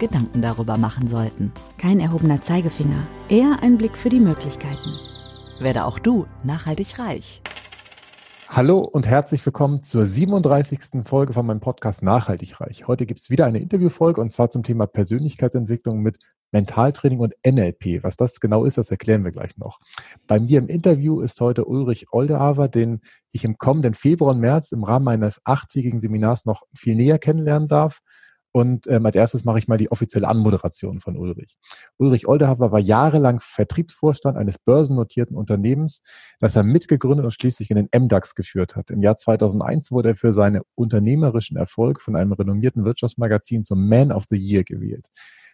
Gedanken darüber machen sollten. Kein erhobener Zeigefinger, eher ein Blick für die Möglichkeiten. Werde auch du nachhaltig reich. Hallo und herzlich willkommen zur 37. Folge von meinem Podcast Nachhaltig Reich. Heute gibt es wieder eine Interviewfolge und zwar zum Thema Persönlichkeitsentwicklung mit Mentaltraining und NLP. Was das genau ist, das erklären wir gleich noch. Bei mir im Interview ist heute Ulrich Oldehaver, den ich im kommenden Februar und März im Rahmen meines achtjährigen Seminars noch viel näher kennenlernen darf. Und ähm, als erstes mache ich mal die offizielle Anmoderation von Ulrich. Ulrich Oldehaver war jahrelang Vertriebsvorstand eines börsennotierten Unternehmens, das er mitgegründet und schließlich in den MDAX geführt hat. Im Jahr 2001 wurde er für seine unternehmerischen Erfolg von einem renommierten Wirtschaftsmagazin zum Man of the Year gewählt.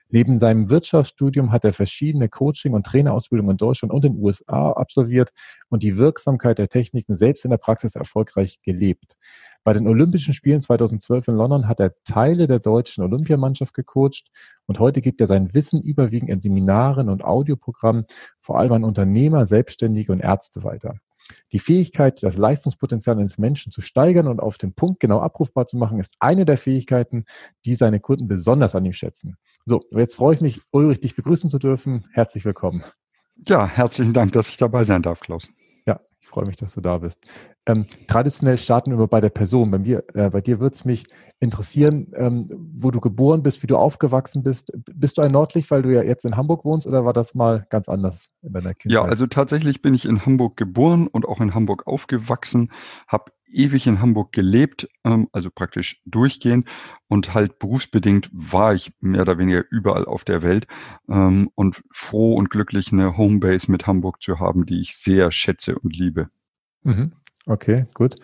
Neben seinem Wirtschaftsstudium hat er verschiedene Coaching- und Trainerausbildungen in Deutschland und den USA absolviert und die Wirksamkeit der Techniken selbst in der Praxis erfolgreich gelebt. Bei den Olympischen Spielen 2012 in London hat er Teile der deutschen Olympiamannschaft gecoacht und heute gibt er sein Wissen überwiegend in Seminaren und Audioprogrammen vor allem an Unternehmer, Selbstständige und Ärzte weiter. Die Fähigkeit, das Leistungspotenzial eines Menschen zu steigern und auf den Punkt genau abrufbar zu machen, ist eine der Fähigkeiten, die seine Kunden besonders an ihm schätzen. So, jetzt freue ich mich, Ulrich, dich begrüßen zu dürfen. Herzlich willkommen. Ja, herzlichen Dank, dass ich dabei sein darf, Klaus. Ich freue mich, dass du da bist. Ähm, traditionell starten wir bei der Person. Bei, mir, äh, bei dir würde es mich interessieren, ähm, wo du geboren bist, wie du aufgewachsen bist. Bist du ein Nordlicht, weil du ja jetzt in Hamburg wohnst oder war das mal ganz anders in deiner Kindheit? Ja, also tatsächlich bin ich in Hamburg geboren und auch in Hamburg aufgewachsen, habe ewig in Hamburg gelebt, ähm, also praktisch durchgehend und halt berufsbedingt war ich mehr oder weniger überall auf der Welt ähm, und froh und glücklich eine Homebase mit Hamburg zu haben, die ich sehr schätze und liebe. Mhm. Okay, gut.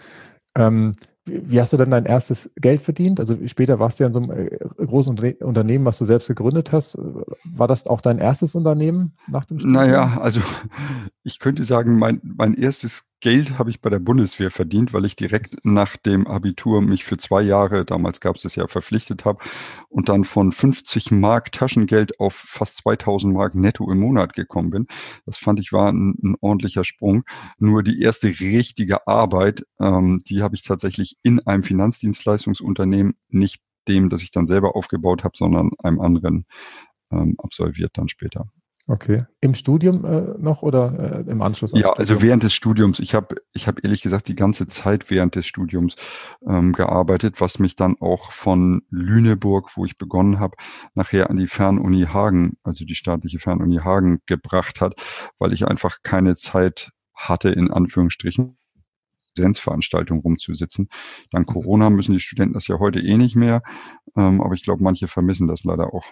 Ähm, wie hast du dann dein erstes Geld verdient? Also später warst du ja in so einem äh, großen Unternehmen, was du selbst gegründet hast. War das auch dein erstes Unternehmen nach dem Studium? Naja, also ich könnte sagen, mein, mein erstes Geld habe ich bei der Bundeswehr verdient, weil ich direkt nach dem Abitur mich für zwei Jahre, damals gab es das ja, verpflichtet habe und dann von 50 Mark Taschengeld auf fast 2000 Mark netto im Monat gekommen bin. Das fand ich war ein, ein ordentlicher Sprung. Nur die erste richtige Arbeit, ähm, die habe ich tatsächlich in einem Finanzdienstleistungsunternehmen, nicht dem, das ich dann selber aufgebaut habe, sondern einem anderen ähm, absolviert dann später. Okay. Im Studium äh, noch oder äh, im Anschluss? Ja, also während des Studiums. Ich habe ich hab ehrlich gesagt die ganze Zeit während des Studiums ähm, gearbeitet, was mich dann auch von Lüneburg, wo ich begonnen habe, nachher an die Fernuni Hagen, also die staatliche Fernuni Hagen gebracht hat, weil ich einfach keine Zeit hatte, in Anführungsstrichen, Präsenzveranstaltungen rumzusitzen. Dank mhm. Corona müssen die Studenten das ja heute eh nicht mehr, ähm, aber ich glaube, manche vermissen das leider auch.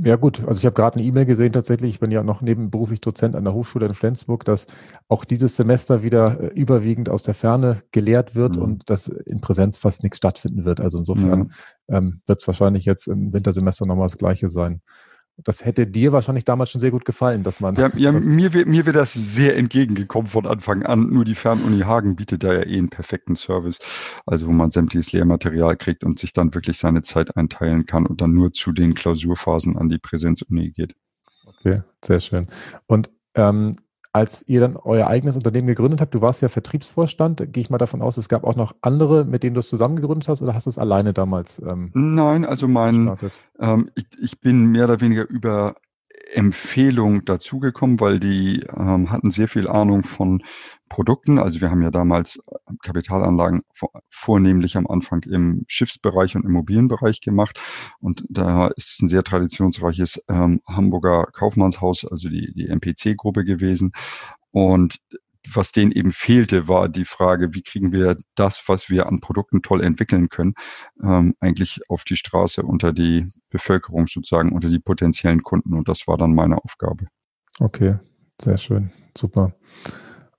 Ja gut, also ich habe gerade eine E-Mail gesehen tatsächlich, ich bin ja noch nebenberuflich Dozent an der Hochschule in Flensburg, dass auch dieses Semester wieder äh, überwiegend aus der Ferne gelehrt wird mhm. und dass in Präsenz fast nichts stattfinden wird. Also insofern mhm. ähm, wird es wahrscheinlich jetzt im Wintersemester nochmal das gleiche sein. Das hätte dir wahrscheinlich damals schon sehr gut gefallen, dass man. Ja, ja mir, mir wäre das sehr entgegengekommen von Anfang an. Nur die Fernuni Hagen bietet da ja eh einen perfekten Service, also wo man sämtliches Lehrmaterial kriegt und sich dann wirklich seine Zeit einteilen kann und dann nur zu den Klausurphasen an die Präsenzuni geht. Okay, sehr schön. Und ähm, als ihr dann euer eigenes Unternehmen gegründet habt, du warst ja Vertriebsvorstand, gehe ich mal davon aus, es gab auch noch andere, mit denen du es zusammen gegründet hast oder hast du es alleine damals? Ähm, Nein, also mein, ähm, ich, ich bin mehr oder weniger über Empfehlung dazugekommen, weil die ähm, hatten sehr viel Ahnung von Produkten. Also wir haben ja damals äh, Kapitalanlagen vornehmlich am Anfang im Schiffsbereich und Immobilienbereich gemacht. Und da ist es ein sehr traditionsreiches ähm, Hamburger Kaufmannshaus, also die, die MPC-Gruppe gewesen. Und was denen eben fehlte, war die Frage, wie kriegen wir das, was wir an Produkten toll entwickeln können, ähm, eigentlich auf die Straße unter die Bevölkerung sozusagen, unter die potenziellen Kunden. Und das war dann meine Aufgabe. Okay, sehr schön, super.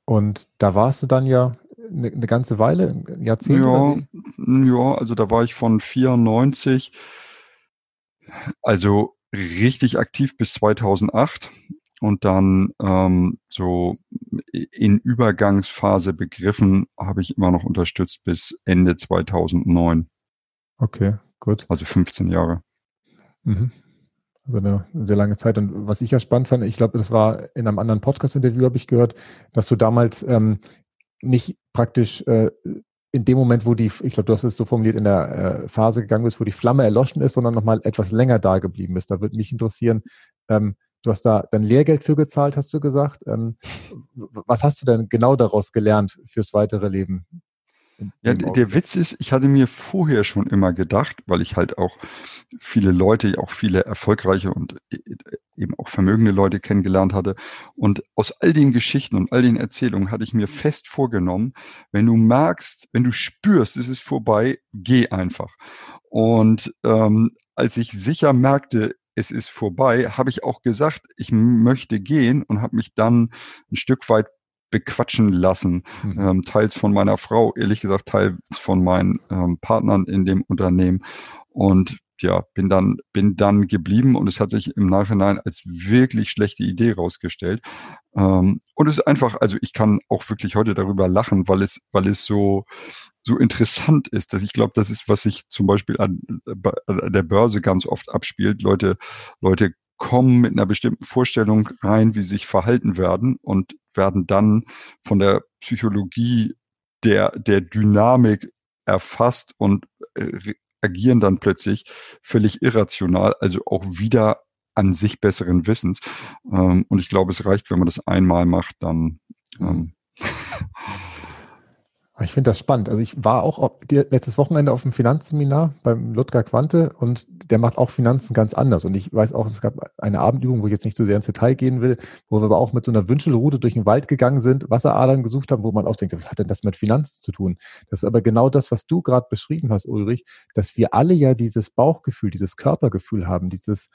Und da warst du dann ja eine, eine ganze Weile, Jahrzehnte? Ja, ja, also da war ich von 94 also richtig aktiv bis 2008 und dann ähm, so in Übergangsphase begriffen habe ich immer noch unterstützt bis Ende 2009. Okay, gut. Also 15 Jahre. Mhm. Also eine sehr lange Zeit. Und was ich ja spannend fand, ich glaube, das war in einem anderen Podcast-Interview, habe ich gehört, dass du damals ähm, nicht praktisch äh, in dem Moment, wo die, ich glaube, du hast es so formuliert, in der äh, Phase gegangen bist, wo die Flamme erloschen ist, sondern nochmal etwas länger da geblieben ist. Da würde mich interessieren, ähm, du hast da dein Lehrgeld für gezahlt, hast du gesagt. Ähm, was hast du denn genau daraus gelernt fürs weitere Leben? Ja, der Witz ist, ich hatte mir vorher schon immer gedacht, weil ich halt auch viele Leute, auch viele erfolgreiche und e, e, eben auch vermögende Leute kennengelernt hatte. Und aus all den Geschichten und all den Erzählungen hatte ich mir fest vorgenommen, wenn du merkst, wenn du spürst, es ist vorbei, geh einfach. Und ähm, als ich sicher merkte, es ist vorbei, habe ich auch gesagt, ich möchte gehen und habe mich dann ein Stück weit bequatschen lassen. Mhm. Ähm, teils von meiner Frau, ehrlich gesagt, teils von meinen ähm, Partnern in dem Unternehmen. Und ja, bin dann, bin dann geblieben und es hat sich im Nachhinein als wirklich schlechte Idee rausgestellt. Ähm, und es ist einfach, also ich kann auch wirklich heute darüber lachen, weil es, weil es so, so interessant ist, dass ich glaube, das ist, was sich zum Beispiel an, an der Börse ganz oft abspielt. Leute, Leute kommen mit einer bestimmten Vorstellung rein, wie sie sich verhalten werden und werden dann von der Psychologie der, der Dynamik erfasst und äh, agieren dann plötzlich völlig irrational, also auch wieder an sich besseren Wissens. Ähm, und ich glaube, es reicht, wenn man das einmal macht, dann ähm, Ich finde das spannend. Also ich war auch letztes Wochenende auf dem Finanzseminar beim Ludger Quante und der macht auch Finanzen ganz anders. Und ich weiß auch, es gab eine Abendübung, wo ich jetzt nicht so sehr ins Detail gehen will, wo wir aber auch mit so einer Wünschelrute durch den Wald gegangen sind, Wasseradern gesucht haben, wo man auch denkt, was hat denn das mit Finanzen zu tun? Das ist aber genau das, was du gerade beschrieben hast, Ulrich, dass wir alle ja dieses Bauchgefühl, dieses Körpergefühl haben, dieses,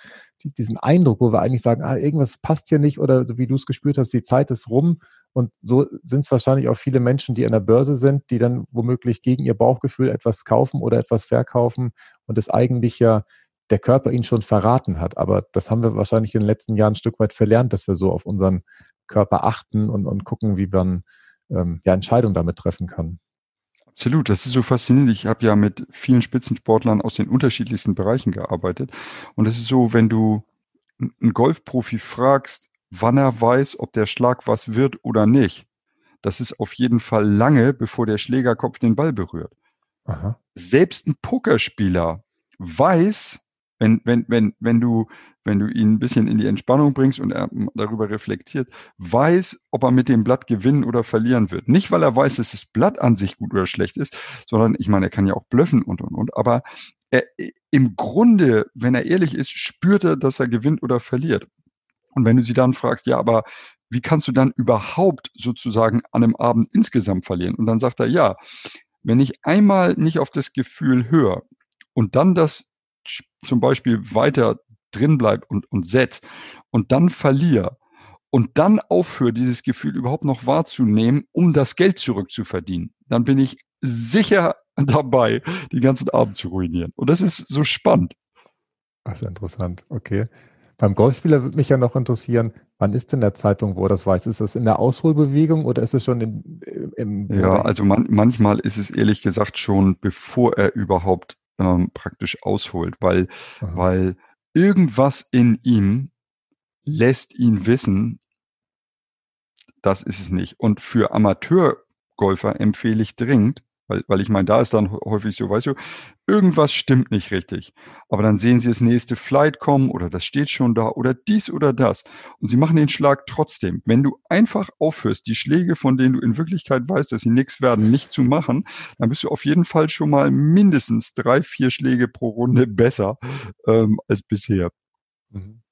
diesen Eindruck, wo wir eigentlich sagen, ah, irgendwas passt hier nicht oder wie du es gespürt hast, die Zeit ist rum und so sind es wahrscheinlich auch viele Menschen, die an der Börse sind, die dann womöglich gegen ihr Bauchgefühl etwas kaufen oder etwas verkaufen und es eigentlich ja der Körper ihnen schon verraten hat. Aber das haben wir wahrscheinlich in den letzten Jahren ein Stück weit verlernt, dass wir so auf unseren Körper achten und, und gucken, wie man ähm, ja, Entscheidungen damit treffen kann. Absolut, das ist so faszinierend. Ich habe ja mit vielen Spitzensportlern aus den unterschiedlichsten Bereichen gearbeitet. Und es ist so, wenn du einen Golfprofi fragst, wann er weiß, ob der Schlag was wird oder nicht. Das ist auf jeden Fall lange, bevor der Schlägerkopf den Ball berührt. Aha. Selbst ein Pokerspieler weiß, wenn, wenn, wenn, wenn du, wenn du ihn ein bisschen in die Entspannung bringst und er darüber reflektiert, weiß, ob er mit dem Blatt gewinnen oder verlieren wird. Nicht, weil er weiß, dass das Blatt an sich gut oder schlecht ist, sondern ich meine, er kann ja auch blöffen und, und, und. Aber er, im Grunde, wenn er ehrlich ist, spürt er, dass er gewinnt oder verliert. Und wenn du sie dann fragst, ja, aber wie kannst du dann überhaupt sozusagen an einem Abend insgesamt verlieren? Und dann sagt er, ja, wenn ich einmal nicht auf das Gefühl höre und dann das zum Beispiel weiter drin bleibt und, und setzt und dann verliere und dann aufhöre, dieses Gefühl überhaupt noch wahrzunehmen, um das Geld zurückzuverdienen, dann bin ich sicher dabei, den ganzen Abend zu ruinieren. Und das ist so spannend. Das ist interessant. Okay. Beim Golfspieler würde mich ja noch interessieren, wann ist denn der Zeitpunkt, wo er das weiß? Ist das in der Ausholbewegung oder ist es schon in, im... Ja, also man, manchmal ist es ehrlich gesagt schon, bevor er überhaupt ähm, praktisch ausholt, weil, weil irgendwas in ihm lässt ihn wissen, das ist es nicht. Und für Amateurgolfer empfehle ich dringend, weil, weil ich meine, da ist dann häufig so, weißt du, irgendwas stimmt nicht richtig. Aber dann sehen sie das nächste Flight kommen oder das steht schon da oder dies oder das. Und sie machen den Schlag trotzdem. Wenn du einfach aufhörst, die Schläge, von denen du in Wirklichkeit weißt, dass sie nichts werden, nicht zu machen, dann bist du auf jeden Fall schon mal mindestens drei, vier Schläge pro Runde besser ähm, als bisher. Mhm.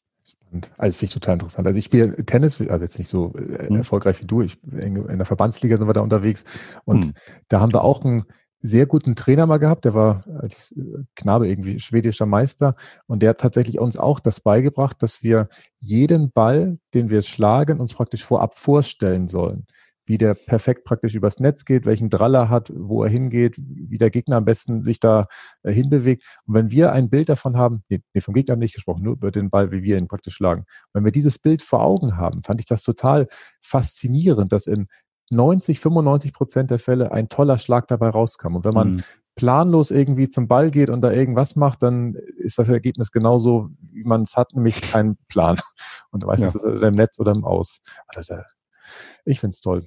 Also finde ich total interessant. Also ich spiele Tennis, aber jetzt nicht so äh, mhm. erfolgreich wie du. Ich, in, in, der Verbandsliga sind wir da unterwegs. Und mhm. da haben wir auch einen sehr guten Trainer mal gehabt. Der war als Knabe irgendwie schwedischer Meister. Und der hat tatsächlich uns auch das beigebracht, dass wir jeden Ball, den wir schlagen, uns praktisch vorab vorstellen sollen. Wie der perfekt praktisch übers Netz geht, welchen Drall er hat, wo er hingeht, wie der Gegner am besten sich da äh, hinbewegt. Und wenn wir ein Bild davon haben, nee, nee, vom Gegner nicht gesprochen, nur über den Ball, wie wir ihn praktisch schlagen. Wenn wir dieses Bild vor Augen haben, fand ich das total faszinierend, dass in 90, 95 Prozent der Fälle ein toller Schlag dabei rauskam. Und wenn man mhm. planlos irgendwie zum Ball geht und da irgendwas macht, dann ist das Ergebnis genauso, wie man es hat, nämlich keinen Plan. Und meistens ja. ist es im Netz oder im Aus. Das ist, ich finde es toll.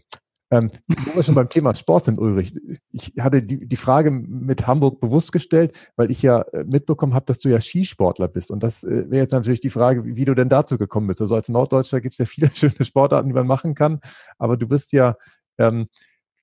Ähm, wo wir schon beim Thema Sport sind, Ulrich. Ich hatte die, die Frage mit Hamburg bewusst gestellt, weil ich ja äh, mitbekommen habe, dass du ja Skisportler bist. Und das äh, wäre jetzt natürlich die Frage, wie, wie, du denn dazu gekommen bist. Also als Norddeutscher gibt es ja viele schöne Sportarten, die man machen kann. Aber du bist ja ähm,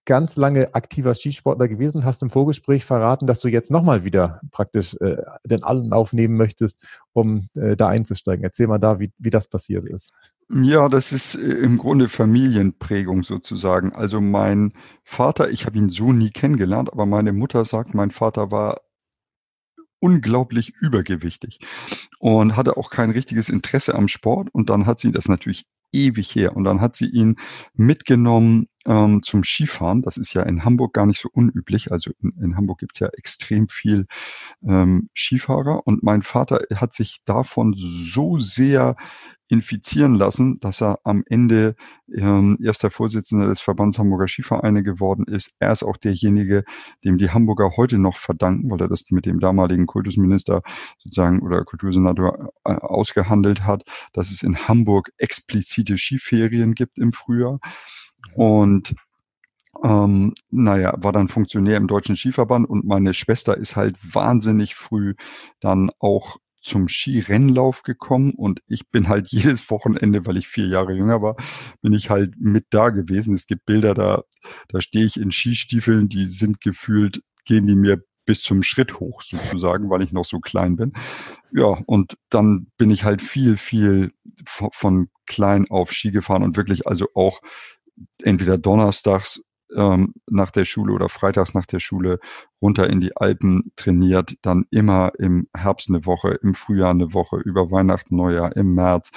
ganz lange aktiver Skisportler gewesen, hast im Vorgespräch verraten, dass du jetzt nochmal wieder praktisch äh, den Allen aufnehmen möchtest, um äh, da einzusteigen. Erzähl mal da, wie, wie das passiert ist. Ja, das ist äh, im Grunde Familienprägung sozusagen. Also mein Vater, ich habe ihn so nie kennengelernt, aber meine Mutter sagt, mein Vater war unglaublich übergewichtig und hatte auch kein richtiges Interesse am Sport. Und dann hat sie das natürlich ewig her. Und dann hat sie ihn mitgenommen ähm, zum Skifahren. Das ist ja in Hamburg gar nicht so unüblich. Also in, in Hamburg gibt's ja extrem viel ähm, Skifahrer. Und mein Vater hat sich davon so sehr infizieren lassen, dass er am Ende ähm, erster Vorsitzender des Verbands Hamburger Skivereine geworden ist. Er ist auch derjenige, dem die Hamburger heute noch verdanken, weil er das mit dem damaligen Kultusminister sozusagen oder Kultursenator äh, ausgehandelt hat, dass es in Hamburg explizite Skiferien gibt im Frühjahr. Und ähm, naja, war dann Funktionär im Deutschen Skiverband und meine Schwester ist halt wahnsinnig früh dann auch zum Skirennlauf gekommen und ich bin halt jedes Wochenende, weil ich vier Jahre jünger war, bin ich halt mit da gewesen. Es gibt Bilder, da, da stehe ich in Skistiefeln, die sind gefühlt, gehen die mir bis zum Schritt hoch sozusagen, weil ich noch so klein bin. Ja, und dann bin ich halt viel, viel von klein auf Ski gefahren und wirklich also auch entweder donnerstags ähm, nach der Schule oder freitags nach der Schule runter in die Alpen trainiert, dann immer im Herbst eine Woche, im Frühjahr eine Woche, über Weihnachten, Neujahr, im März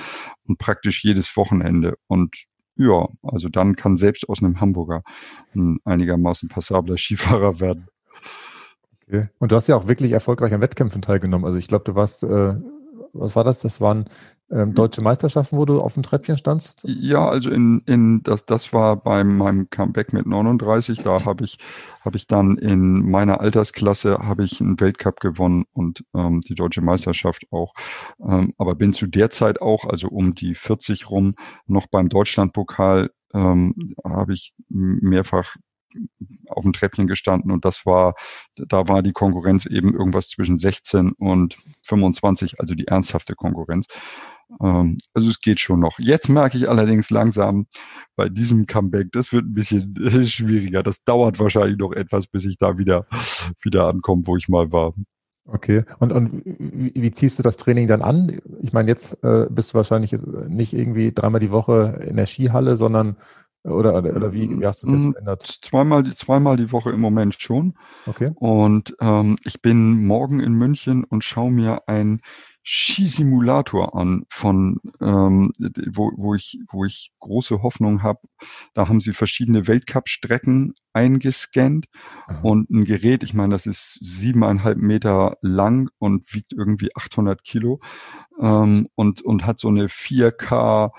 und praktisch jedes Wochenende. Und ja, also dann kann selbst aus einem Hamburger ein einigermaßen passabler Skifahrer werden. Okay. Und du hast ja auch wirklich erfolgreich an Wettkämpfen teilgenommen. Also ich glaube, du warst, äh, was war das? Das waren ähm, deutsche Meisterschaften, wo du auf dem Treppchen standst? Ja, also in, in das, das war bei meinem Comeback mit 39. Da habe ich, habe ich dann in meiner Altersklasse habe ich einen Weltcup gewonnen und ähm, die deutsche Meisterschaft auch. Ähm, aber bin zu der Zeit auch, also um die 40 rum, noch beim Deutschlandpokal ähm, habe ich mehrfach auf dem Treppchen gestanden und das war, da war die Konkurrenz eben irgendwas zwischen 16 und 25, also die ernsthafte Konkurrenz. Ähm, also es geht schon noch. Jetzt merke ich allerdings langsam bei diesem Comeback, das wird ein bisschen schwieriger. Das dauert wahrscheinlich noch etwas, bis ich da wieder, wieder ankomme, wo ich mal war. Okay. Und, und wie, wie ziehst du das Training dann an? Ich meine, jetzt äh, bist du wahrscheinlich nicht irgendwie dreimal die Woche in der Skihalle, sondern oder, oder wie, wie hast du es jetzt mm, verändert? Zweimal, zweimal die Woche im Moment schon. Okay. Und ähm, ich bin morgen in München und schaue mir ein Skisimulator an, von ähm, wo, wo ich wo ich große Hoffnung habe. Da haben sie verschiedene Weltcup-Strecken eingescannt Aha. und ein Gerät. Ich meine, das ist siebeneinhalb Meter lang und wiegt irgendwie 800 Kilo ähm, und und hat so eine 4K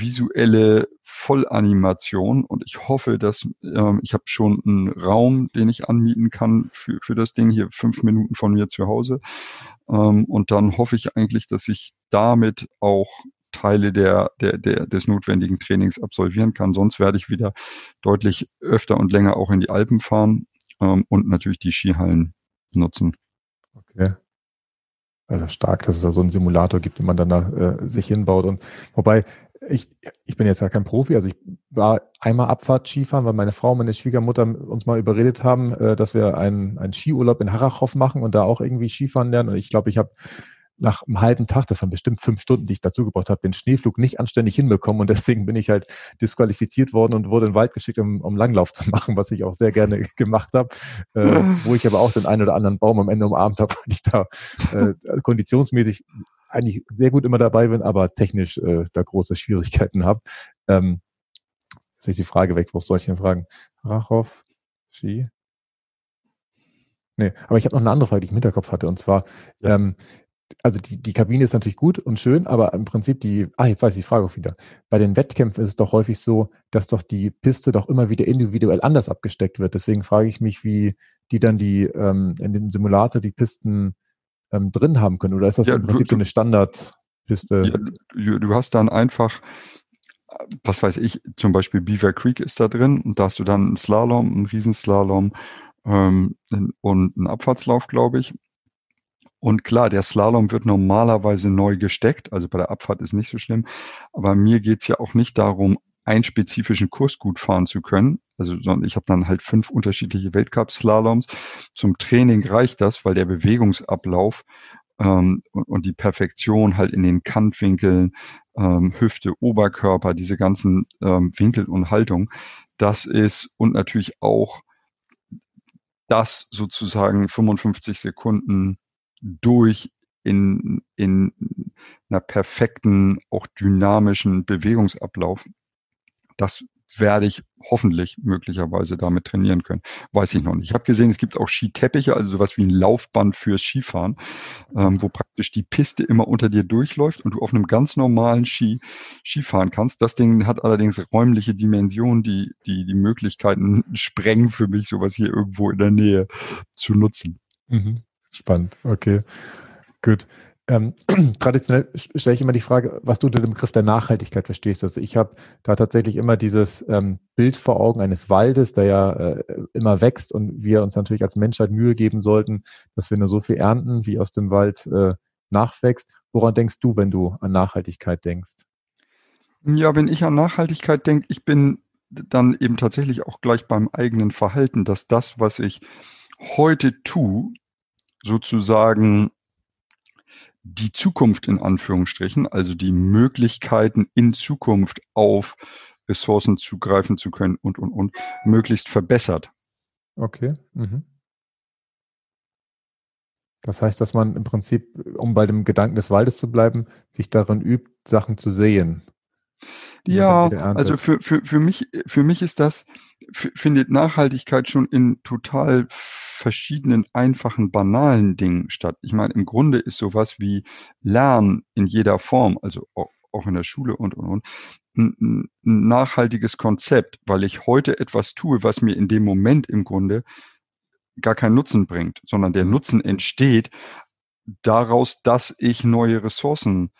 visuelle Vollanimation und ich hoffe, dass ähm, ich habe schon einen Raum, den ich anmieten kann für, für das Ding hier fünf Minuten von mir zu Hause ähm, und dann hoffe ich eigentlich, dass ich damit auch Teile der, der, der, des notwendigen Trainings absolvieren kann. Sonst werde ich wieder deutlich öfter und länger auch in die Alpen fahren ähm, und natürlich die Skihallen nutzen. Okay. Also stark, dass es da so einen Simulator gibt, den man dann da äh, sich hinbaut. Und wobei, ich, ich bin jetzt ja kein Profi, also ich war einmal Abfahrt Skifahren, weil meine Frau und meine Schwiegermutter uns mal überredet haben, äh, dass wir einen, einen Skiurlaub in Harachow machen und da auch irgendwie Skifahren lernen. Und ich glaube, ich habe nach einem halben Tag, das waren bestimmt fünf Stunden, die ich dazu gebraucht habe, den Schneeflug nicht anständig hinbekommen und deswegen bin ich halt disqualifiziert worden und wurde in den Wald geschickt, um, um Langlauf zu machen, was ich auch sehr gerne gemacht habe, äh, wo ich aber auch den einen oder anderen Baum am Ende umarmt habe, weil ich da äh, konditionsmäßig eigentlich sehr gut immer dabei bin, aber technisch äh, da große Schwierigkeiten habe. Ähm, Jetzt ist die Frage weg, wo soll ich denn fragen? Rachow, Ski? Nee, aber ich habe noch eine andere Frage, die ich im Hinterkopf hatte. Und zwar, ja. ähm, also die, die Kabine ist natürlich gut und schön, aber im Prinzip die, ah, jetzt weiß ich die Frage auch wieder. Bei den Wettkämpfen ist es doch häufig so, dass doch die Piste doch immer wieder individuell anders abgesteckt wird. Deswegen frage ich mich, wie die dann die ähm, in dem Simulator die Pisten ähm, drin haben können. Oder ist das ja, im Prinzip du, so eine Standardpiste? Ja, du hast dann einfach, was weiß ich, zum Beispiel Beaver Creek ist da drin und da hast du dann einen Slalom, einen Riesenslalom ähm, und einen Abfahrtslauf, glaube ich. Und klar, der Slalom wird normalerweise neu gesteckt, also bei der Abfahrt ist nicht so schlimm. Aber mir geht's ja auch nicht darum, einen spezifischen Kurs gut fahren zu können. Also sondern ich habe dann halt fünf unterschiedliche Weltcup-Slaloms. Zum Training reicht das, weil der Bewegungsablauf ähm, und, und, die Perfektion halt in den Kantwinkeln, ähm, Hüfte, Oberkörper, diese ganzen ähm, Winkel und Haltung, das ist und natürlich auch das sozusagen 55 Sekunden durch in, in einer perfekten, auch dynamischen Bewegungsablauf. Das werde ich hoffentlich möglicherweise damit trainieren können. Weiß ich noch nicht. Ich habe gesehen, es gibt auch Skiteppiche, also sowas wie ein Laufband fürs Skifahren, ähm, wo praktisch die Piste immer unter dir durchläuft und du auf einem ganz normalen Ski Skifahren kannst. Das Ding hat allerdings räumliche Dimensionen, die die, die Möglichkeiten sprengen für mich, sowas hier irgendwo in der Nähe zu nutzen. Mhm. Spannend, okay. Gut. Ähm, traditionell stelle ich immer die Frage, was du unter dem Begriff der Nachhaltigkeit verstehst. Also ich habe da tatsächlich immer dieses ähm, Bild vor Augen eines Waldes, der ja äh, immer wächst und wir uns natürlich als Menschheit Mühe geben sollten, dass wir nur so viel ernten, wie aus dem Wald äh, nachwächst. Woran denkst du, wenn du an Nachhaltigkeit denkst? Ja, wenn ich an Nachhaltigkeit denke, ich bin dann eben tatsächlich auch gleich beim eigenen Verhalten, dass das, was ich heute tue, sozusagen die Zukunft in Anführungsstrichen, also die Möglichkeiten in Zukunft auf Ressourcen zugreifen zu können und, und, und, möglichst verbessert. Okay. Mhm. Das heißt, dass man im Prinzip, um bei dem Gedanken des Waldes zu bleiben, sich darin übt, Sachen zu sehen. Ja, also für, für, für, mich, für mich ist das, findet Nachhaltigkeit schon in total verschiedenen, einfachen, banalen Dingen statt. Ich meine, im Grunde ist sowas wie Lernen in jeder Form, also auch, in der Schule und, und, und, ein, ein nachhaltiges Konzept, weil ich heute etwas tue, was mir in dem Moment im Grunde gar keinen Nutzen bringt, sondern der Nutzen entsteht daraus, dass ich neue Ressourcen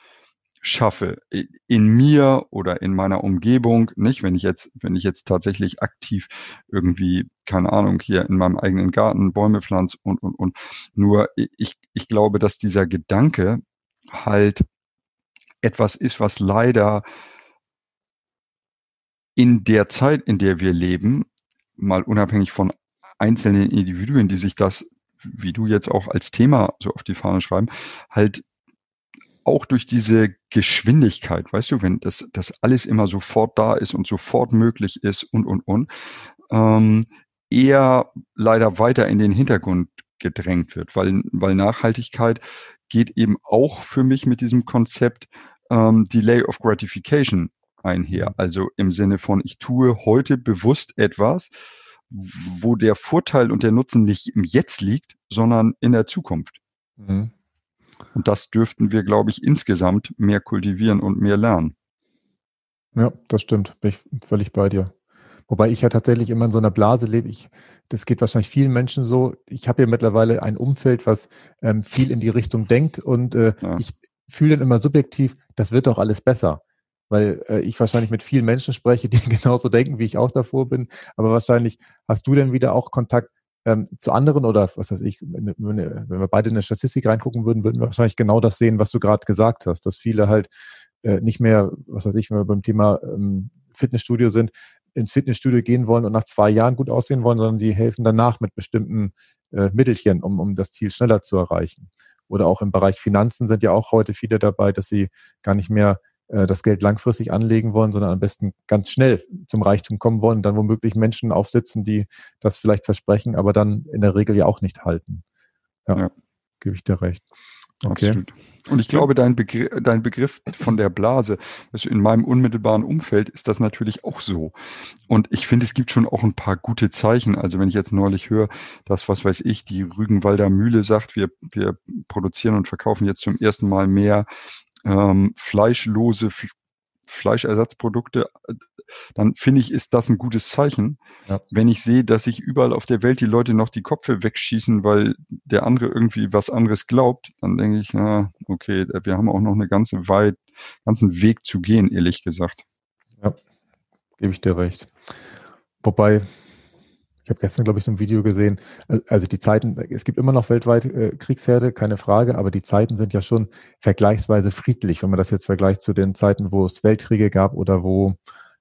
schaffe in mir oder in meiner Umgebung, nicht wenn ich jetzt, wenn ich jetzt tatsächlich aktiv irgendwie, keine Ahnung, hier in meinem eigenen Garten Bäume pflanze und, und, und. Nur ich, ich glaube, dass dieser Gedanke halt etwas ist, was leider in der Zeit, in der wir leben, mal unabhängig von einzelnen Individuen, die sich das, wie du jetzt auch als Thema so auf die Fahne schreiben, halt auch durch diese Geschwindigkeit, weißt du, wenn das, das alles immer sofort da ist und sofort möglich ist und, und, und, ähm, eher leider weiter in den Hintergrund gedrängt wird, weil, weil Nachhaltigkeit geht eben auch für mich mit diesem Konzept ähm, Delay of Gratification einher. Also im Sinne von, ich tue heute bewusst etwas, wo der Vorteil und der Nutzen nicht im Jetzt liegt, sondern in der Zukunft. Mhm. Und das dürften wir, glaube ich, insgesamt mehr kultivieren und mehr lernen. Ja, das stimmt. Bin ich völlig bei dir. Wobei ich ja tatsächlich immer in so einer Blase lebe. Ich, das geht wahrscheinlich vielen Menschen so. Ich habe ja mittlerweile ein Umfeld, was ähm, viel in die Richtung denkt und äh, ja. ich fühle dann immer subjektiv, das wird doch alles besser. Weil äh, ich wahrscheinlich mit vielen Menschen spreche, die genauso denken, wie ich auch davor bin. Aber wahrscheinlich hast du dann wieder auch Kontakt ähm, zu anderen oder was weiß ich, wenn, wenn, wir beide in eine Statistik reingucken würden, würden wir wahrscheinlich genau das sehen, was du gerade gesagt hast, dass viele halt äh, nicht mehr, was weiß ich, wenn wir beim Thema ähm, Fitnessstudio sind, ins Fitnessstudio gehen wollen und nach zwei Jahren gut aussehen wollen, sondern die helfen danach mit bestimmten äh, Mittelchen, um, um das Ziel schneller zu erreichen. Oder auch im Bereich Finanzen sind ja auch heute viele dabei, dass sie gar nicht mehr äh, das Geld langfristig anlegen wollen, sondern am besten ganz schnell zum Reichtum kommen wollen dann womöglich Menschen aufsitzen, die das vielleicht versprechen, aber dann in der Regel ja auch nicht halten. Ja, ja. gebe ich dir recht. Okay. Absolut. Und ich glaube, dein Begriff, dein Begriff von der Blase, also in meinem unmittelbaren Umfeld ist das natürlich auch so. Und ich finde, es gibt schon auch ein paar gute Zeichen. Also wenn ich jetzt neulich höre, dass, was weiß ich, die Rügenwalder Mühle sagt, wir, wir produzieren und verkaufen jetzt zum ersten Mal mehr ähm, fleischlose Fleischersatzprodukte, dann finde ich, ist das ein gutes Zeichen. Ja. Wenn ich sehe, dass sich überall auf der Welt die Leute noch die Köpfe wegschießen, weil der andere irgendwie was anderes glaubt, dann denke ich, ja, okay, wir haben auch noch eine ganze weit, ganzen Weg zu gehen, ehrlich gesagt. Ja, gebe ich dir recht. Wobei, ich habe gestern, glaube ich, so ein Video gesehen. Äh, also die Zeiten, es gibt immer noch weltweit äh, Kriegsherde, keine Frage, aber die Zeiten sind ja schon vergleichsweise friedlich, wenn man das jetzt vergleicht zu den Zeiten, wo es Weltkriege gab oder wo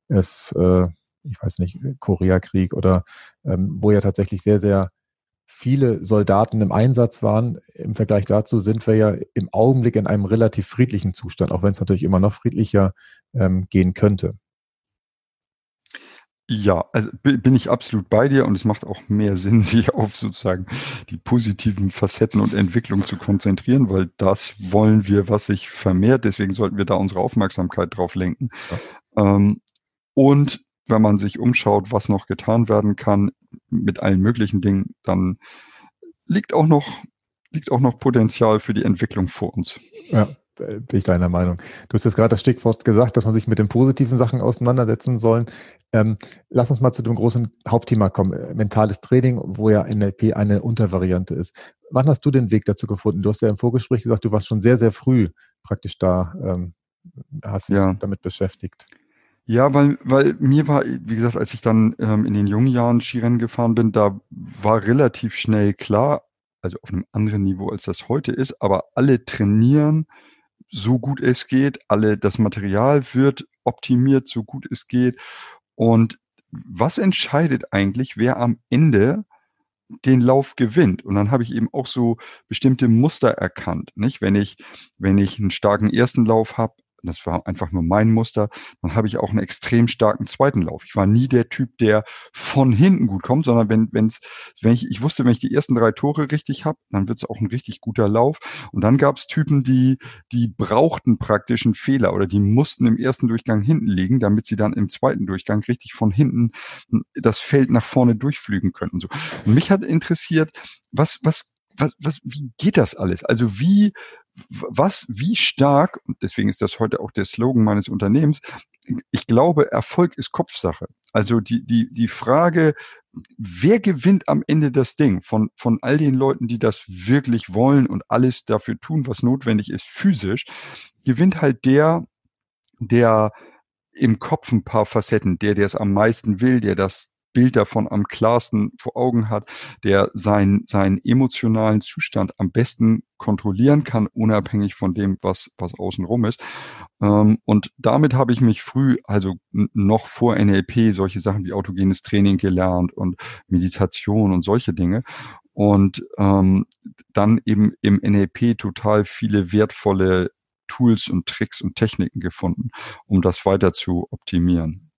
es, äh, ich weiß nicht, Koreakrieg oder ähm, wo ja tatsächlich sehr, sehr viele Soldaten im Einsatz waren. Im Vergleich dazu sind wir ja im Augenblick in einem relativ friedlichen Zustand, auch wenn es natürlich immer noch friedlicher ähm, gehen könnte. Ja, also bin ich absolut bei dir und es macht auch mehr Sinn, sich auf sozusagen die positiven Facetten und Entwicklung zu konzentrieren, weil das wollen wir, was sich vermehrt. Deswegen sollten wir da unsere Aufmerksamkeit drauf lenken. Ja. Ähm, und wenn man sich umschaut, was noch getan werden kann mit allen möglichen Dingen, dann liegt auch noch, liegt auch noch Potenzial für die Entwicklung vor uns. Ja, bin ich deiner Meinung. Du hast jetzt gerade das Stichwort gesagt, dass man sich mit den positiven Sachen auseinandersetzen sollen. Ähm, lass uns mal zu dem großen Hauptthema kommen, äh, mentales Training, wo ja NLP eine Untervariante ist. Wann hast du den Weg dazu gefunden? Du hast ja im Vorgespräch gesagt, du warst schon sehr, sehr früh praktisch da, ähm, hast dich ja. damit beschäftigt. Ja, weil, weil mir war, wie gesagt, als ich dann ähm, in den jungen Jahren Skirennen gefahren bin, da war relativ schnell klar, also auf einem anderen Niveau als das heute ist, aber alle trainieren so gut es geht, alle, das Material wird optimiert, so gut es geht. Und was entscheidet eigentlich, wer am Ende den Lauf gewinnt. Und dann habe ich eben auch so bestimmte Muster erkannt. Nicht? Wenn ich, wenn ich einen starken ersten Lauf habe, das war einfach nur mein Muster, dann habe ich auch einen extrem starken zweiten Lauf. Ich war nie der Typ, der von hinten gut kommt, sondern wenn, wenn's, wenn ich, ich wusste, wenn ich die ersten drei Tore richtig habe, dann wird es auch ein richtig guter Lauf. Und dann gab es Typen, die, die brauchten praktisch einen Fehler oder die mussten im ersten Durchgang hinten liegen, damit sie dann im zweiten Durchgang richtig von hinten das Feld nach vorne durchflügen können. Und so. Mich hat interessiert, was, was was, was, wie geht das alles? Also wie, was, wie stark, und deswegen ist das heute auch der Slogan meines Unternehmens, ich glaube, Erfolg ist Kopfsache. Also die, die, die Frage, wer gewinnt am Ende das Ding von, von all den Leuten, die das wirklich wollen und alles dafür tun, was notwendig ist, physisch, gewinnt halt der, der im Kopf ein paar Facetten, der, der es am meisten will, der das Bild davon am klarsten vor Augen hat, der seinen, seinen emotionalen Zustand am besten kontrollieren kann, unabhängig von dem, was, was außenrum ist. Ähm, und damit habe ich mich früh, also noch vor NLP, solche Sachen wie autogenes Training gelernt und Meditation und solche Dinge. Und ähm, dann eben im NLP total viele wertvolle Tools und Tricks und Techniken gefunden, um das weiter zu optimieren.